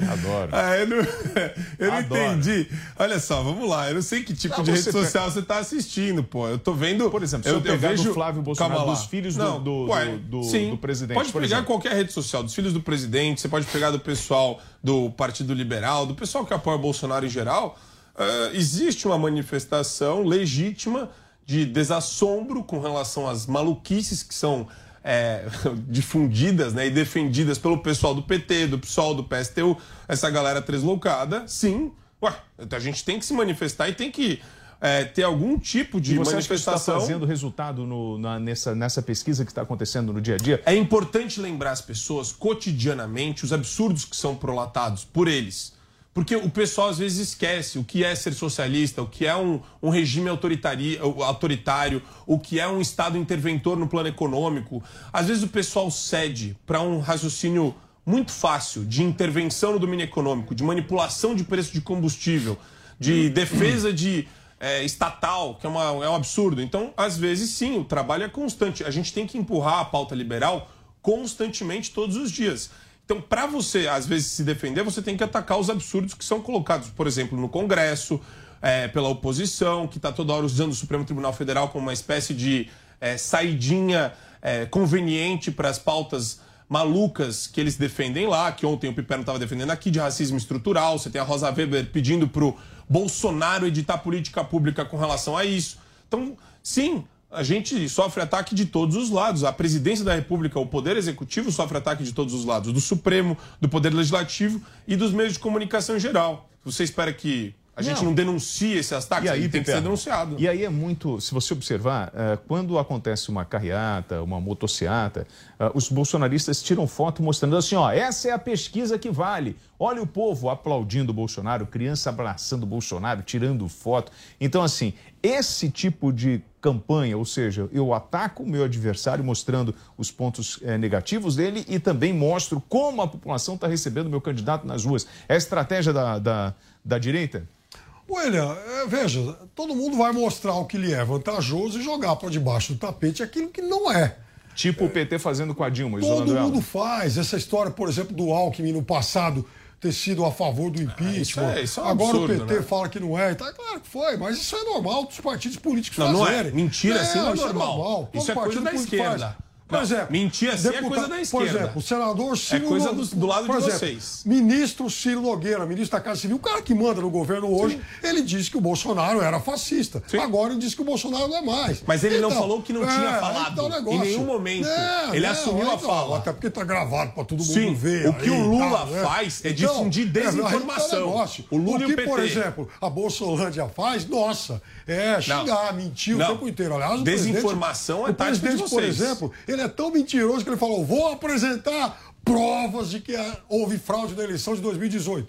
Adoro. Ah, eu não, eu não entendi. Olha só, vamos lá. Eu não sei que tipo não, de rede social você está assistindo, pô. Eu tô vendo. Por exemplo, se eu, eu pegar vejo... do Flávio Bolsonaro, dos filhos não, do, do, ué, do, sim, do, presidente. Pode pegar exemplo. qualquer rede social, dos filhos do presidente, você pode pegar do pessoal do Partido Liberal, do pessoal que apoia o Bolsonaro em geral. Uh, existe uma manifestação legítima de desassombro com relação às maluquices que são é, difundidas né, e defendidas pelo pessoal do PT, do PSOL, do PSTU, essa galera tresloucada, sim, ué, a gente tem que se manifestar e tem que é, ter algum tipo de E você acha que isso está manifestação. fazendo resultado no- na- nessa, nessa pesquisa que está acontecendo no dia a dia? É importante lembrar as pessoas cotidianamente os absurdos que são prolatados por eles. Porque o pessoal às vezes esquece o que é ser socialista, o que é um, um regime autoritário, o que é um Estado interventor no plano econômico. Às vezes o pessoal cede para um raciocínio muito fácil de intervenção no domínio econômico, de manipulação de preço de combustível, de defesa de é, estatal, que é, uma- é um absurdo. Então, às vezes, sim, o trabalho é constante. A gente tem que empurrar a pauta liberal constantemente todos os dias. Então, para você, às vezes, se defender, você tem que atacar os absurdos que são colocados, por exemplo, no Congresso, é, pela oposição, que está toda hora usando o Supremo Tribunal Federal como uma espécie de é, saidinha é, conveniente para as pautas malucas que eles defendem lá, que ontem o Piperno estava defendendo aqui, de racismo estrutural. Você tem a Rosa Weber pedindo para o Bolsonaro editar política pública com relação a isso. Então, sim, a gente sofre ataque de todos os lados. A presidência da República, o Poder Executivo, sofre ataque de todos os lados: do Supremo, do Poder Legislativo e dos meios de comunicação em geral. Você espera que a gente Não. não denuncie esses ataques? E aí, tem que ser denunciado. E aí é muito, se você observar, eh, quando acontece uma carreata, uma motociata, eh, os bolsonaristas tiram foto mostrando assim, ó, essa é a pesquisa que vale. Olha o povo aplaudindo o Bolsonaro, criança abraçando o Bolsonaro, tirando foto. Então, assim, esse tipo de campanha, ou seja, eu ataco o meu adversário mostrando os pontos eh, negativos dele e também mostro como a população está recebendo o meu candidato nas ruas. É a estratégia da, da, da direita? William, é, veja, todo mundo vai mostrar o que lhe é vantajoso e jogar para debaixo do tapete aquilo que não é. Tipo o PT fazendo com a Dilma, Todo ela. mundo faz. Essa história, por exemplo, do Alckmin no passado ter sido a favor do impeachment. isso é- isso é um Agora absurdo, o PT né? fala que não é. Tá claro que foi, mas isso é normal dos partidos políticos Não, não é. fazerem. Mentira assim não é isso normal. Todo Isso é coisa partido da esquerda. faz. Por Não, exemplo, mentir assim é coisa da Por esquerda. exemplo, o senador Ciro É coisa do- do lado por de exemplo, vocês. Ministro Ciro Nogueira, ministro da Casa Civil, o cara que manda no governo hoje, ele disse que o Bolsonaro era fascista. Agora ele diz que o Bolsonaro não é mais. Mas ele não Então, falou que não tinha é, falado então o em negócio- nenhum momento. É, Ele não, assumiu a então, fala. Até porque tá gravado pra todo mundo Sim, ver. o que aí o e Lula né? faz é Então, difundir é, aí tá o desinformação. O Lula o e que, o PT. por exemplo, a Bolsolândia faz, nossa, é xingar, mentir o Não. tempo inteiro. Aliás, Desinformação é tática de presidente, por vocês. exemplo, ele é tão mentiroso que ele falou: vou apresentar provas de que ah, houve fraude na eleição de 2018.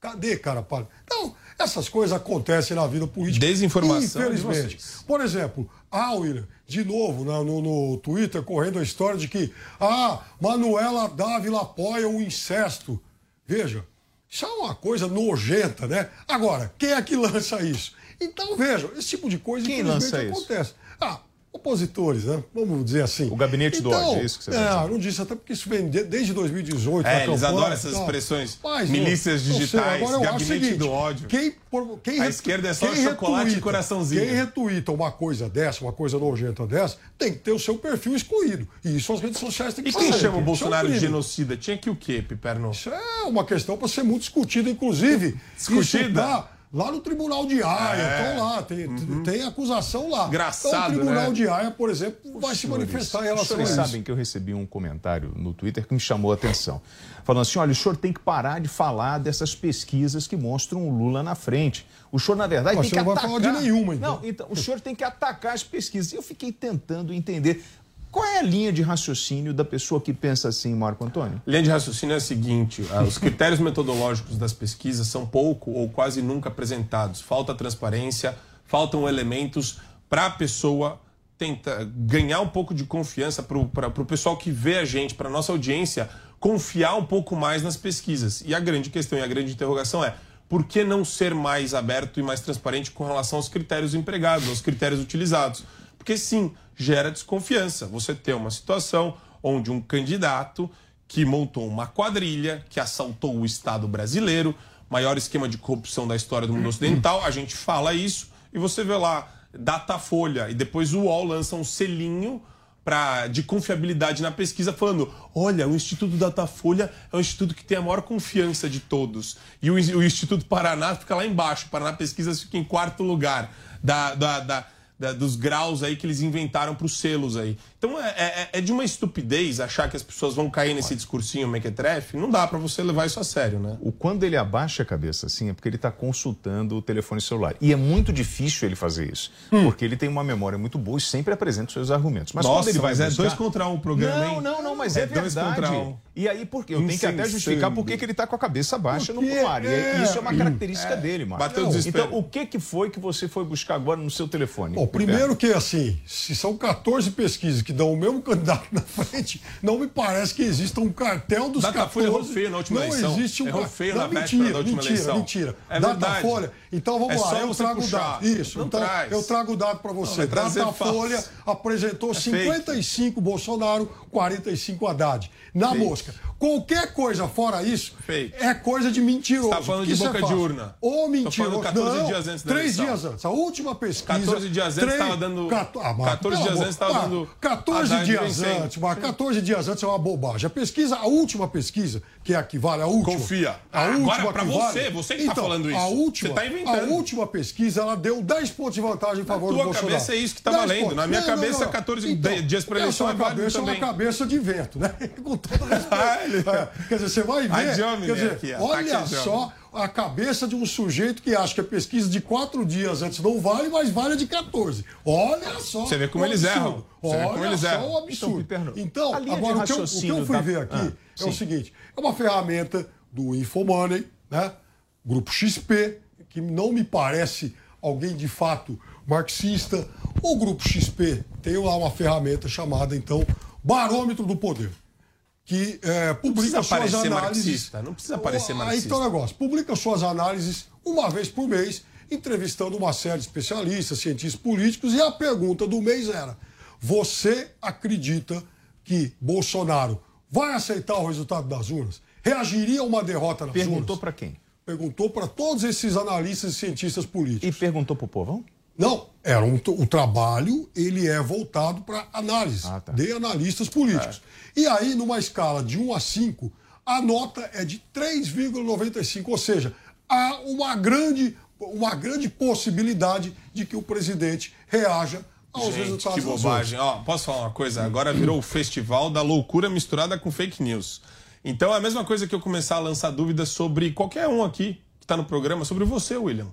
Cadê, cara? Para? Então, essas coisas acontecem na vida política. Desinformação de Infelizmente. vocês. Por exemplo, a William, de novo, né, no, no Twitter, correndo a história de que ah, Manuela Dávila apoia o incesto. Veja, isso é uma coisa nojenta, né? Agora, quem é que lança isso? Então, veja, esse tipo de coisa Quem infelizmente lança isso? acontece. Ah, opositores, né? Vamos dizer assim. O gabinete do então, ódio, é isso que você é, está dizendo? não disse, até porque isso vem de- desde 2018. É, eles campanha adoram e essas expressões. Mas, Milícias não sei, digitais, o gabinete seguinte, do ódio. Quem, quem A esquerda é só chocolate e retuita- coraçãozinho. Quem retuita uma coisa dessa, uma coisa nojenta dessa, tem que ter o seu perfil excluído. E isso as redes sociais têm que E fazer. quem chama o é um Bolsonaro de genocida? Tinha que o quê, Piperno? Isso é uma questão para ser muito discutida, inclusive. Discutida? Lá no Tribunal de Haia, É. estão lá, tem, tem acusação lá. Engraçado, então, o Tribunal né? de Haia, por exemplo, vai se manifestar em relação a senhores isso. sabem que eu recebi um comentário no Twitter que me chamou a atenção. Falando assim: olha, o senhor tem que parar de falar dessas pesquisas que mostram o Lula na frente. O senhor, na verdade, Mas tem que não vai atacar. falar de nenhuma, então. Não, então, o senhor tem que atacar as pesquisas. E eu fiquei tentando entender qual é a linha de raciocínio da pessoa que pensa assim, Marco Antônio. Linha de raciocínio é a seguinte: ah, os critérios metodológicos das pesquisas são pouco ou quase nunca apresentados. Falta transparência, faltam elementos para a pessoa tentar ganhar um pouco de confiança para o pessoal que vê a gente, para nossa audiência, confiar um pouco mais nas pesquisas. E a grande questão e a grande interrogação é por que não ser mais aberto e mais transparente com relação aos critérios empregados, aos critérios utilizados? Porque sim, gera desconfiança. Você ter uma situação onde um candidato que montou uma quadrilha, que assaltou o Estado brasileiro, maior esquema de corrupção da história do mundo ocidental, a gente fala isso e você vê lá Datafolha e depois o UOL lança um selinho pra, de confiabilidade na pesquisa falando, olha, o Instituto Datafolha é o instituto que tem a maior confiança de todos. E o, o Instituto Paraná fica lá embaixo, o Paraná Pesquisas fica em quarto lugar da, da, da, da- dos graus aí que eles inventaram para os selos aí. Então é, é- é de uma estupidez achar que as pessoas vão cair nesse discursinho mequetrefe. Não dá para você levar isso a sério, né? O quando ele abaixa a cabeça assim é porque ele está consultando o telefone celular. E é muito difícil ele fazer isso, porque ele tem uma memória muito boa e sempre apresenta os seus argumentos. Mas Hum. Nossa, quando ele vai mas é buscar- dois contra um o programa, Não, hein? não, não, mas É é, dois verdade. contra um. E aí por quê? Eu tenho que até justificar por que que ele está com a cabeça baixa no ar. E é- isso é uma característica é, dele, Marcos. bateu o desespero. Então, o que que foi que você foi buscar agora no seu telefone? Bom, primeiro que assim, se são 14 pesquisas que dão o mesmo candidato na frente, não me parece que exista um cartel dos Datafolha 14. errou feio na última não eleição. existe um Errou car- feio não, na mentira, da última mentira, eleição. Mentira, É verdade. Datafolha. Então vamos É lá, só eu trago o dado. Isso, Não então traz. eu trago o dado para você. Não, Datafolha falso. apresentou É fake. 55 Bolsonaro, 45 Haddad. Na Fake. mosca. Qualquer coisa fora isso Fake. é coisa de mentiroso. Você tá falando de é boca de fácil. urna. Tô mentiroso. falando 14 não, dias antes da Três dias antes. A última pesquisa. 14 dias antes três- tava dando- Cato- Ah, 14 pelo dias antes tava ah, dando 14 Haddad dias antes, mas 14 dias antes é uma bobagem. A pesquisa, a última pesquisa, que é a que vale, a última. Confia. A Agora, última pra que você, vale. você que tá então, falando isso. A última, Você tá inventando. A última pesquisa, ela deu 10 pontos de vantagem em favor do tua Bolsonaro. cabeça é isso que tá 10 valendo. pontos. Na minha cabeça, 14 dias pra eleição é válido cabeça é uma também. cabeça de vento, né? Com todo respeito. É, quer dizer, você vai ver. Jomini quer dizer, aqui, ó. olha Tá aqui a cabeça de um sujeito que acha que a pesquisa de quatro dias antes não vale, mas vale a de 14. Olha só. Você vê como o eles absurdo. erram. Você vê Olha como eles só erram. o absurdo. Então, a linha de agora o que, eu, o que eu fui da- ver aqui Ah, é o sim. seguinte: é uma ferramenta do Infomoney, né? Grupo XP, que não me parece alguém de fato marxista. O Grupo XP tem lá uma ferramenta chamada, então, Barômetro do Poder. Que é, publica suas análises. marxista, não precisa parecer Aí marxista. então o negócio, publica suas análises uma vez por mês, entrevistando uma série de especialistas, cientistas políticos, e a pergunta do mês era: você acredita que Bolsonaro vai aceitar o resultado das urnas? Reagiria a uma derrota nas urnas? Perguntou para quem? Perguntou para todos esses analistas e cientistas políticos. E perguntou pro povão? Não, era um, o trabalho, ele é voltado para análise Ah, tá. de analistas políticos. É. E aí, numa escala de 1 a 5, a nota é de 3,95, ou seja, há uma grande, uma grande possibilidade de que o presidente reaja aos Gente, resultados que bobagem. Ó, posso falar uma coisa? Agora virou o festival da loucura misturada com fake news. Então é a mesma coisa que eu começar a lançar dúvidas sobre qualquer um aqui que está no programa, sobre você, William.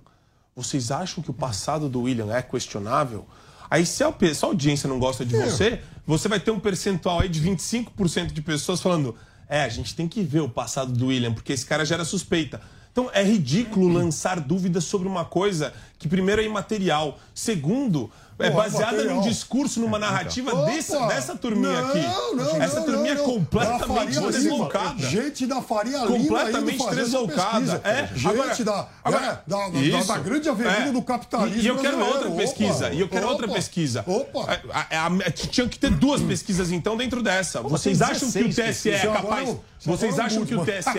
Vocês acham que o passado do William é questionável? Aí, se a, se a audiência não gosta de É. você, você vai ter um percentual aí de 25% de pessoas falando: é, a gente tem que ver o passado do William, porque esse cara gera suspeita. Então, é ridículo lançar dúvidas sobre uma coisa que, primeiro, é imaterial, segundo, é é baseada num discurso, numa narrativa Opa! dessa, dessa turminha Não, aqui. não, Essa não, turminha não, é completamente deslocada. Gente da Faria Lima Completamente deslocada. pesquisa. É, Gente agora- da, agora- é, da, da- Isso. da grande avenida É. do capitalismo E, eu quero brasileiro. outra pesquisa. Opa, e eu quero outra opa, pesquisa. Opa. A- a- a- tinha que ter duas pesquisas, então, dentro dessa. Pô, Vocês acham que o 16 TSE é capaz. Eu- Vocês acham que o. TSE.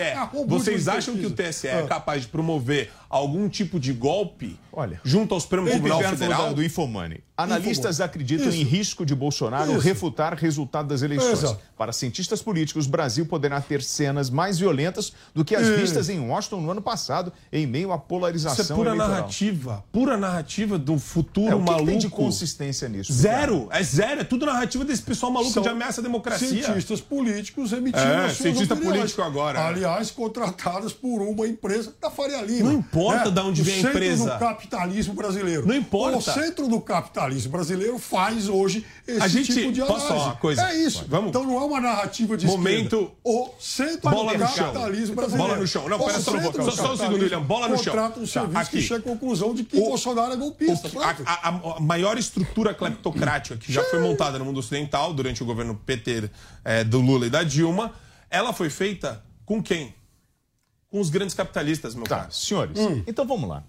Vocês acham que o pesquisa. TSE é Ah. capaz de promover algum tipo de golpe Olha. junto ao Supremo Tribunal Federal? do Infomoney. Analistas acreditam Isso. em risco de Bolsonaro Isso. refutar resultado das eleições. Exato. Para cientistas políticos, o Brasil poderá ter cenas mais violentas do que as Isso. vistas em Washington no ano passado, em meio à polarização Isso é pura eleitoral. narrativa. Pura narrativa do futuro É, o que, que maluco. tem de consistência nisso? Zero. É zero. É tudo narrativa desse pessoal maluco São de ameaça à democracia. Cientistas políticos emitindo É, as suas cientista opiniões. político agora. Aliás, contratadas por uma empresa da Faria Lima. Não importa de onde o vem a centro empresa. do capitalismo brasileiro. Não importa. O centro do capitalismo brasileiro faz hoje esse A gente- tipo de posso análise. falar uma coisa? É isso. Vamos. Então não é uma narrativa de Momento- esquerda. O centro Bola do no chão. capitalismo brasileiro. Bola no chão. Não, O pera só um do Só- só um segundo, William. Bola no chão. Contrata um Tá, serviço que aqui. chega à conclusão de que Bolsonaro é golpista. O- a, a- a maior estrutura cleptocrática que já foi montada no mundo ocidental durante o governo PT eh, do Lula e da Dilma, ela foi feita com quem? Com os grandes capitalistas, meu Tá, caro. senhores, Hum. então vamos lá.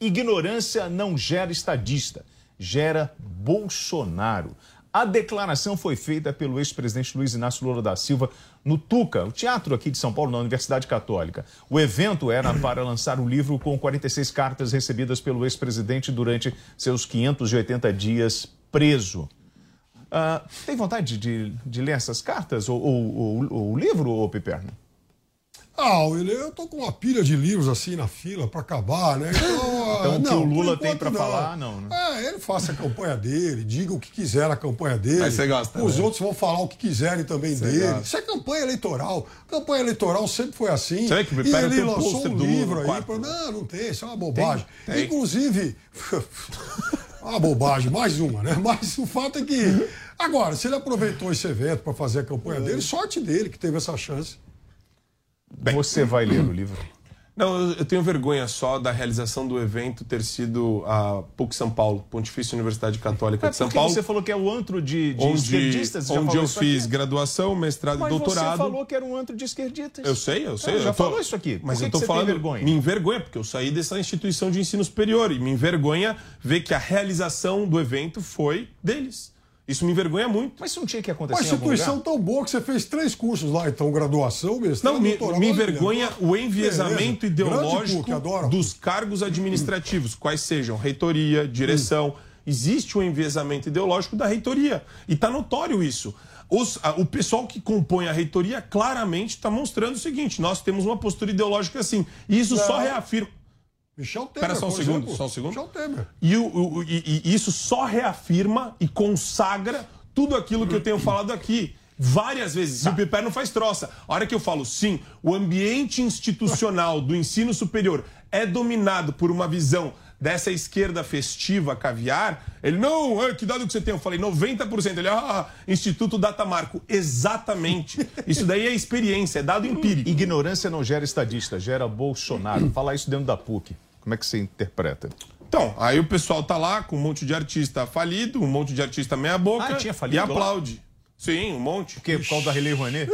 Ignorância não gera estadista, gera Bolsonaro. A declaração foi feita pelo ex-presidente Luiz Inácio Lula da Silva no Tuca, o teatro aqui de São Paulo, na Universidade Católica. O evento era para lançar o livro com 46 cartas recebidas pelo ex-presidente durante seus 580 dias preso. Ah, tem vontade de, de ler essas cartas ou o livro, ô Piperno? Ah, eu tô com uma pilha de livros assim na fila para acabar, né? Então, Então, o que não, o Lula tem não. falar, não, né? Ah, ele faça a campanha dele, diga o que quiser na campanha dele. Mas você gosta, Os né? outros vão falar o que quiserem também Você dele. gosta. Isso é campanha eleitoral. Campanha eleitoral sempre foi assim. Você vê que e ele lançou um livro aí. Pra... Não, não tem, isso é uma bobagem. Tem, tem. Inclusive. uma bobagem, mais uma, né? Mas o fato é que. Agora, se ele aproveitou esse evento para fazer a campanha dele, sorte dele que teve essa chance. Você vai ler o livro? Não, eu- tenho vergonha só da realização do evento ter sido a PUC São Paulo, Pontifícia Universidade Católica É de São Paulo. você falou que é o antro de, de onde, esquerdistas. onde eu fiz aqui? graduação, mestrado Mas e doutorado. você falou que era um antro de esquerdistas. Eu sei, eu sei. É, eu já tô- falou isso aqui. Mas que eu tô falando. vergonha? Me envergonha, porque eu saí dessa instituição de ensino superior e me envergonha ver que a realização do evento foi deles. Isso me envergonha muito. Mas isso não tinha que Uma acontecer algum instituição lugar? tão boa que você fez três cursos lá, então, graduação, mestrado, Não, me, doutorado. me olha, envergonha o enviesamento Beleza. Ideológico dos cargos administrativos, quais sejam reitoria, direção. Existe um enviesamento ideológico da reitoria. E está notório isso. Os- a- o pessoal que compõe a reitoria claramente está mostrando o seguinte: nós temos uma postura ideológica assim. E isso só Não. reafirma. Michel Temer, Espera só um segundo, exemplo. só um segundo. Michel Temer. E, o- o- e- e isso só reafirma e consagra tudo aquilo que eu tenho falado aqui. Várias vezes. E o Piper não faz troça. A hora que eu falo, sim, o ambiente institucional do ensino superior é dominado por uma visão dessa esquerda festiva caviar, ele, não, é, que dado que você tem? Eu falei, 90%. Ele, ah, Instituto Data Marco. Exatamente. Isso daí é experiência, é dado empírico. Ignorância não gera estadista, gera Bolsonaro. Falar isso dentro da PUC. Como é que você interpreta? Então, aí o pessoal tá lá com um monte de artista falido, um monte de artista meia-boca Ah, tinha e aplaude. Sim, um monte. Por quê? Por causa da Relei Rouanet?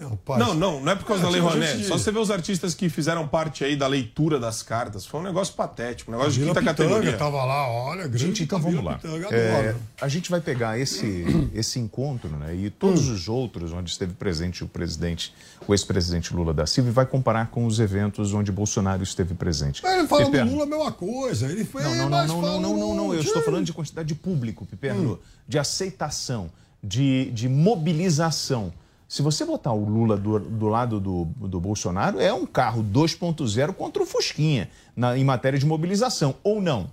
Rapaz. Não, não, não é por causa É, da Lei Rouanet. gente- Só você vê os artistas que fizeram parte aí da leitura das cartas. Foi um negócio patético, um negócio de quinta Pitanga categoria. tava lá, olha, grande Gente, então vamos lá. É, a gente vai pegar esse, esse encontro né, e todos Hum. os outros onde esteve presente o presidente, o ex-presidente Lula da Silva, e vai comparar com os eventos onde Bolsonaro esteve presente. Mas ele fala Piperno. do Lula a mesma coisa. Ele fez, Não, não, não, não, não, não, não, não. Eu estou falando de quantidade de público, Piperno, Hum. de aceitação, de, de mobilização. Se você botar o Lula do, do lado do, do Bolsonaro, é um carro 2.0 contra o Fusquinha na, em matéria de mobilização, ou não?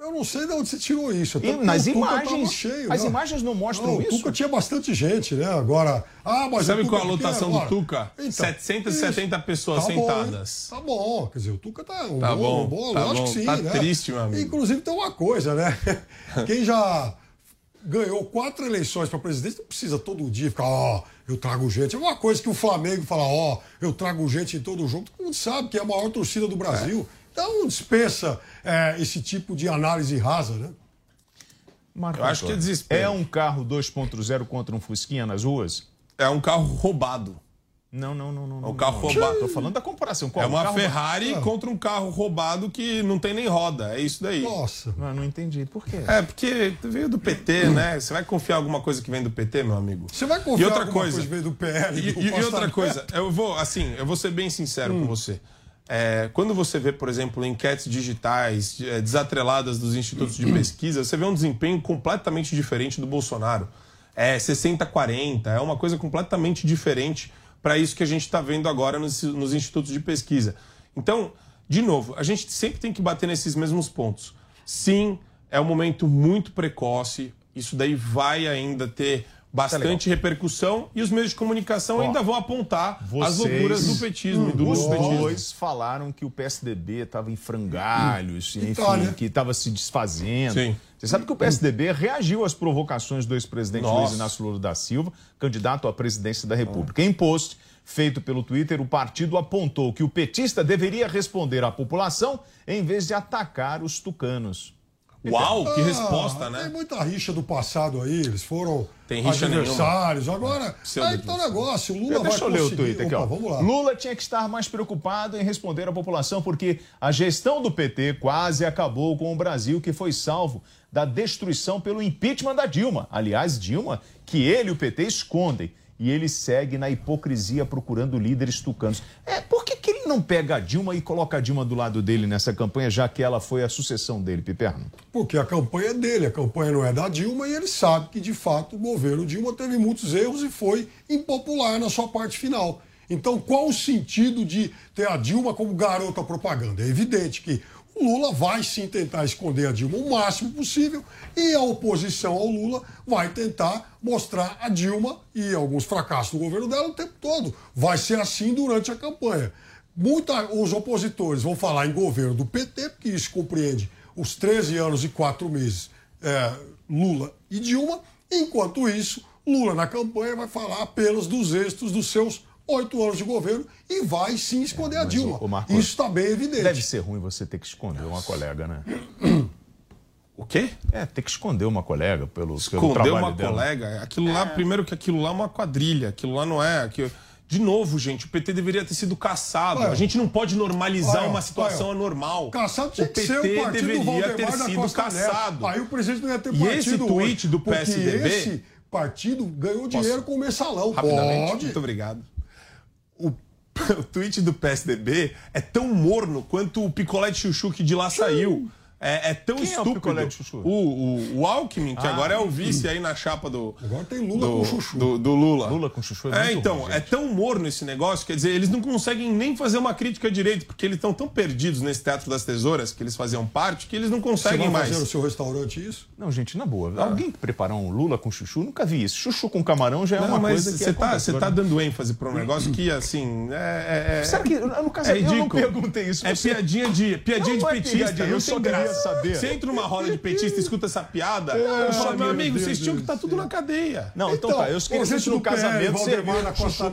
Eu não sei de onde você tirou isso. até E nas imagens- cheio, as né? imagens não mostram não, isso? O Tuca tinha bastante gente, né? Agora. Ah, mas Sabe qual a lotação do. Tuca? 770 isso. pessoas Tá bom, sentadas. hein? tá bom. Quer dizer, o Tuca tá um Tá bom, bom, um bom tá lógico bom. que sim, Tá né? triste, meu amigo. Inclusive tem uma coisa, né? Quem já ganhou quatro eleições para presidente não precisa todo dia ficar, ó, eu trago gente. É uma coisa que o Flamengo fala, ó, eu trago gente em todo jogo. Todo mundo sabe que é a maior torcida do Brasil. Então dispensa é, esse tipo de análise rasa, né? Marco Eu acho que é desespero. É um carro 2.0 contra um Fusquinha nas ruas? É um carro roubado. Não, não, não, não. É um não, carro não. roubado. Tô falando da comparação. Qual? É Um uma Ferrari Ah. contra um carro roubado que não tem nem roda. É isso daí. Nossa. Não, não entendi. Por quê? É, porque veio do PT, né? Você vai confiar em alguma coisa que vem do PT, meu amigo? Você vai confiar E outra alguma coisa, coisa que veio do PL, E, do e- e outra coisa, eu vou, assim, eu vou ser bem sincero com você. É, quando você vê, por exemplo, enquetes digitais é, desatreladas dos institutos de pesquisa, você vê um desempenho completamente diferente do Bolsonaro. É 60-40, é uma coisa completamente diferente para isso que a gente está vendo agora nos, nos institutos de pesquisa. Então, de novo, a gente sempre tem que bater nesses mesmos pontos. Sim, é um momento muito precoce, isso daí vai ainda ter bastante repercussão e os meios de comunicação Ó, ainda vão apontar as Vocês- loucuras do petismo e do Os lupetismo. dois falaram que o PSDB estava em frangalhos, enfim, Tá, né? que estava se desfazendo. Sim. Você sabe que o PSDB reagiu às provocações do ex-presidente. Luiz Inácio Lula da Silva, candidato à presidência da República. Em post feito pelo Twitter, o partido apontou que o petista deveria responder à população em vez de atacar os tucanos. Uau, que Ah, resposta, Tem né? muita rixa do passado aí, eles foram Tem rixa adversários. Agora, Pseudo aí tá o negócio, o Lula vai Deixa eu ler o tweet aqui, Opa, ó. vamos lá. Lula tinha que estar mais preocupado em responder à população porque a gestão do PT quase acabou com o Brasil, que foi salvo da destruição pelo impeachment da Dilma. Aliás, Dilma, que ele e o PT escondem. E ele segue na hipocrisia procurando líderes tucanos. É, por que, que ele não pega a Dilma e coloca a Dilma do lado dele nessa campanha, já que ela foi a sucessão dele, Piperno? Porque a campanha é dele, a campanha não é da Dilma e ele sabe que, de fato, o governo Dilma teve muitos erros e foi impopular na sua parte final. Então, qual o sentido de ter a Dilma como garota propaganda? É evidente que Lula vai sim tentar esconder a Dilma o máximo possível e a oposição ao Lula vai tentar mostrar a Dilma e alguns fracassos do governo dela o tempo todo. Vai ser assim durante a campanha. Muita, os opositores vão falar em governo do PT, porque isso compreende os 13 anos e 4 meses é, Lula e Dilma. Enquanto isso, Lula na campanha vai falar apenas dos êxitos dos seus oito anos de governo e vai sim esconder a Dilma. o Marco, Isso está bem evidente. Deve ser ruim você ter que esconder uma colega, né? O quê? É, ter que esconder uma colega pelo, pelo Esconder trabalho uma dela. colega. Aquilo lá, primeiro que aquilo lá é uma quadrilha. Aquilo lá não é. Aquilo... De novo, gente, o PT deveria ter sido caçado. Ué. a gente não pode normalizar Ué, uma situação anormal. Caçado tinha o que PT ser o partido do deveria Valdemar ter sido Neto. caçado. Aí o presidente não ia ter E partido esse tweet hoje, do PSDB esse partido ganhou dinheiro com o mensalão. Rapidamente, Pode. muito obrigado. O, o tweet do PSDB é tão morno quanto o picolé de chuchu que de lá saiu. É, é tão Quem é o estúpido. picolé de chuchu? O, o, o Alckmin, que Ah. agora é o vice aí na chapa do. Agora tem Lula do, com chuchu. Do, do Lula. Lula com chuchu é É, então, ruim, é tão morno esse negócio, quer dizer, eles não conseguem nem fazer uma crítica direito, porque eles estão tão perdidos nesse teatro das tesouras que eles faziam parte, que eles não Você conseguem mais. fazer no seu restaurante isso? Não, gente, na boa. Alguém preparar um Lula com chuchu? Nunca vi isso. Chuchu com camarão já é Não, uma coisa que você tá, acontece você tá dando ênfase para um negócio que, assim, é... é- é- Será que, no caso, é eu não perguntei isso. É você- piadinha de, piadinha Não, de não é petista, piadinha, não tem só graça. saber. Você entra numa roda de petista e escuta essa piada, É, eu falo, meu amigo, vocês tinham que estar tudo na cadeia. Não, então, tá. Eu queria gente se no casamento chuchu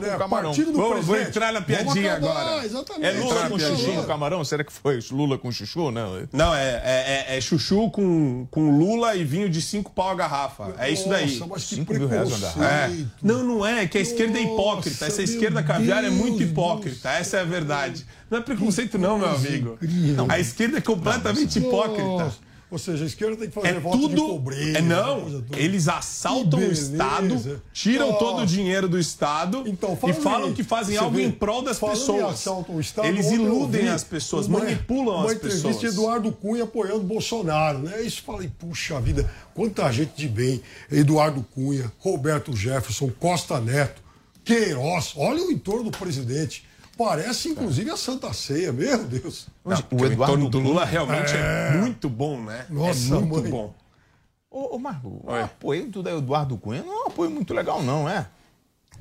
com camarão. do Vou- entrar na Vamos piadinha acabar, agora. Exatamente. É Lula com chuchu com camarão? Será que foi Lula com chuchu? Não. Não, é, é, é- é chuchu com, com lula e vinho de cinco pau a garrafa. É isso daí. Nossa, mas que Cinco mil reais uma preconceito. É. Não, não é, que a esquerda é hipócrita. Essa esquerda caviar é muito hipócrita. Essa é a verdade. Não é preconceito, não, meu amigo. A esquerda é completamente hipócrita. Ou seja, a esquerda tem que fazer É voto de tudo. pobreza. É, não, eles assaltam o. Estado, tiram Nossa. todo o dinheiro do Estado Então, e falando falam em- que fazem você algo vê, em prol das em pessoas. Estado, Eles iludem as pessoas, uma- manipulam uma as entrevista de pessoas. Eduardo Cunha apoiando Bolsonaro, né? Isso falei, puxa vida, quanta gente de bem. Eduardo Cunha, Roberto Jefferson, Costa Neto, Queiroz, olha o entorno do presidente. Parece, inclusive, a Santa Ceia, meu Deus. Não, o Eduardo entorno do Lula realmente é, É. muito bom, né? Nossa, é muito mãe. bom. Ô, ô Marco, o Oi. apoio do Eduardo Cunha não é um apoio muito legal, não, é?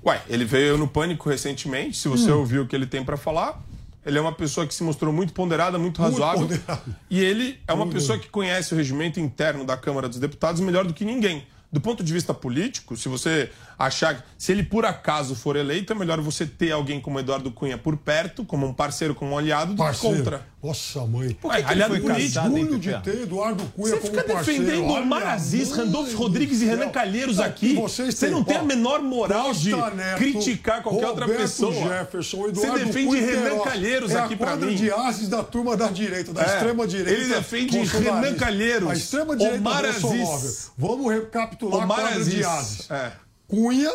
Ué, ele veio no Pânico recentemente, se você Hum. ouviu o que ele tem pra falar. Ele é uma pessoa que se mostrou muito ponderada, muito Muito razoável. ponderado. E ele é uma Muito pessoa que conhece o regimento interno da Câmara dos Deputados melhor do que ninguém. Do ponto de vista político, se você achar que se ele por acaso for eleito, é melhor você ter alguém como Eduardo Cunha por perto, como um parceiro, como um aliado, do que Parceiro. contra. Nossa, mãe. Por que que ele foi político, orgulho hein, de ter Eduardo Cunha Você como fica parceiro. defendendo Olha, Omar Aziz, Randolfo do Rodrigues e. Renan Calheiros aqui. vocês Você não tem ó, a menor moral de Neto, criticar qualquer outra Roberto pessoa. Jefferson, Você Eduardo defende Cunha Renan Queiroz. Calheiros é aqui a pra quadra mim. de ases da turma da direita, da É, extrema direita. ele defende. Renan Calheiros, A extrema direita Omar. Aziz. Vamos recapitular Omar a quadra de Aziz. ases. É. Cunha,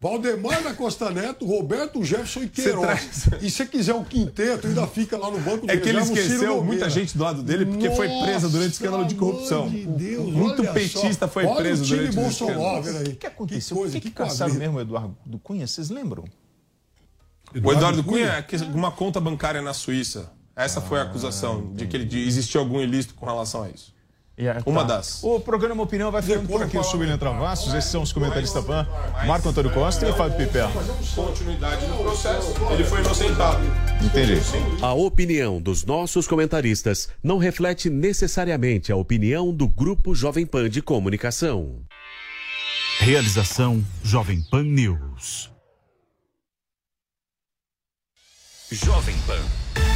Valdemar da Costa Neto, Roberto Jefferson e Queiroz. traz- E se quiser um quinteto, ainda fica lá no banco de É que ele o esqueceu muita gente do lado dele porque foi presa durante o escândalo de corrupção. De Deus, Muito petista só. foi Olha preso o time durante Bolsonaro, escândalo. O que aconteceu? coisa, Por que, que que caçaram quadrilha. mesmo o Eduardo Cunha? Vocês lembram? O Eduardo Cunha é que- uma conta bancária na Suíça. Essa foi a acusação de que ele de, existiu algum ilícito com relação a isso. Uma das. O programa Opinião vai ficando por aqui no Sublinha Travassos. Esses são os comentaristas PAN, Marco Antônio Costa e Fábio Piper. Continuidade no processo. Ele foi inocentado. Entendi. A opinião dos nossos comentaristas não reflete necessariamente a opinião do Grupo Jovem Pan de Comunicação. Realização Jovem Pan News. Jovem Pan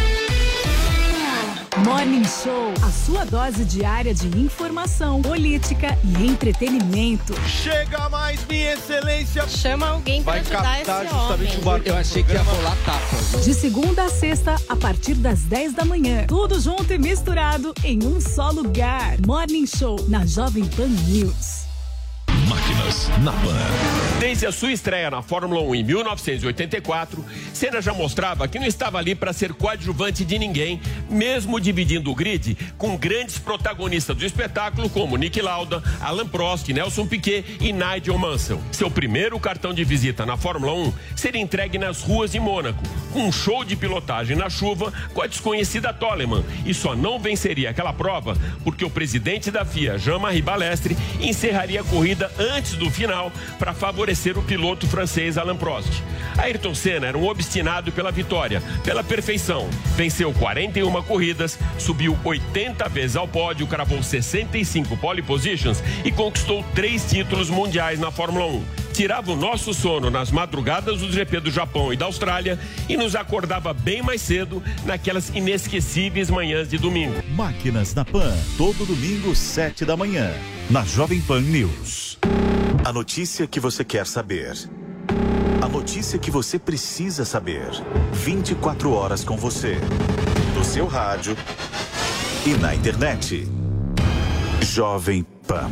Morning Show, a sua dose diária de informação, política e entretenimento. Chega mais, minha excelência. Chama alguém pra Vai ajudar captar esse justamente homem. o barco Eu achei que ia rolar tapa. De segunda a sexta, a partir das 10 da manhã. Tudo junto e misturado em um só lugar. Morning Show, na Jovem Pan News. Na Pan. Desde a sua estreia na Fórmula 1 em 1984, Senna já mostrava que não estava ali para ser coadjuvante de ninguém, mesmo dividindo o grid com grandes protagonistas do espetáculo como Nick Lauda, Alan Prost, Nelson Piquet e Nigel Mansell. Seu primeiro cartão de visita na Fórmula 1 seria entregue nas ruas de Mônaco, com um show de pilotagem na chuva com a desconhecida Toleman, e só não venceria aquela prova porque o presidente da FIA, Jean-Marie Balestre, encerraria a corrida antes do final para favorecer o piloto francês Alain Prost. Ayrton Senna era um obstinado pela vitória, pela perfeição. Venceu 41 corridas, subiu 80 vezes ao pódio, cravou 65 pole positions e conquistou três títulos mundiais na Fórmula 1. Tirava o nosso sono nas madrugadas do GP do Japão e da Austrália e nos acordava bem mais cedo naquelas inesquecíveis manhãs de domingo. Máquinas na Pan, todo domingo, 7 da manhã, na Jovem Pan News. A notícia que você quer saber. A notícia que você precisa saber. 24 horas com você. No seu rádio e na internet. Jovem Pan.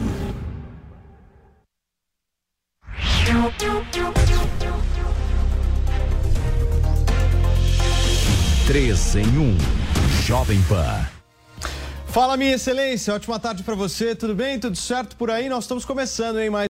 Três em um. Jovem Pan. Fala, minha excelência. Ótima tarde para você. Tudo bem? Tudo certo por aí? Nós estamos começando, hein? Mais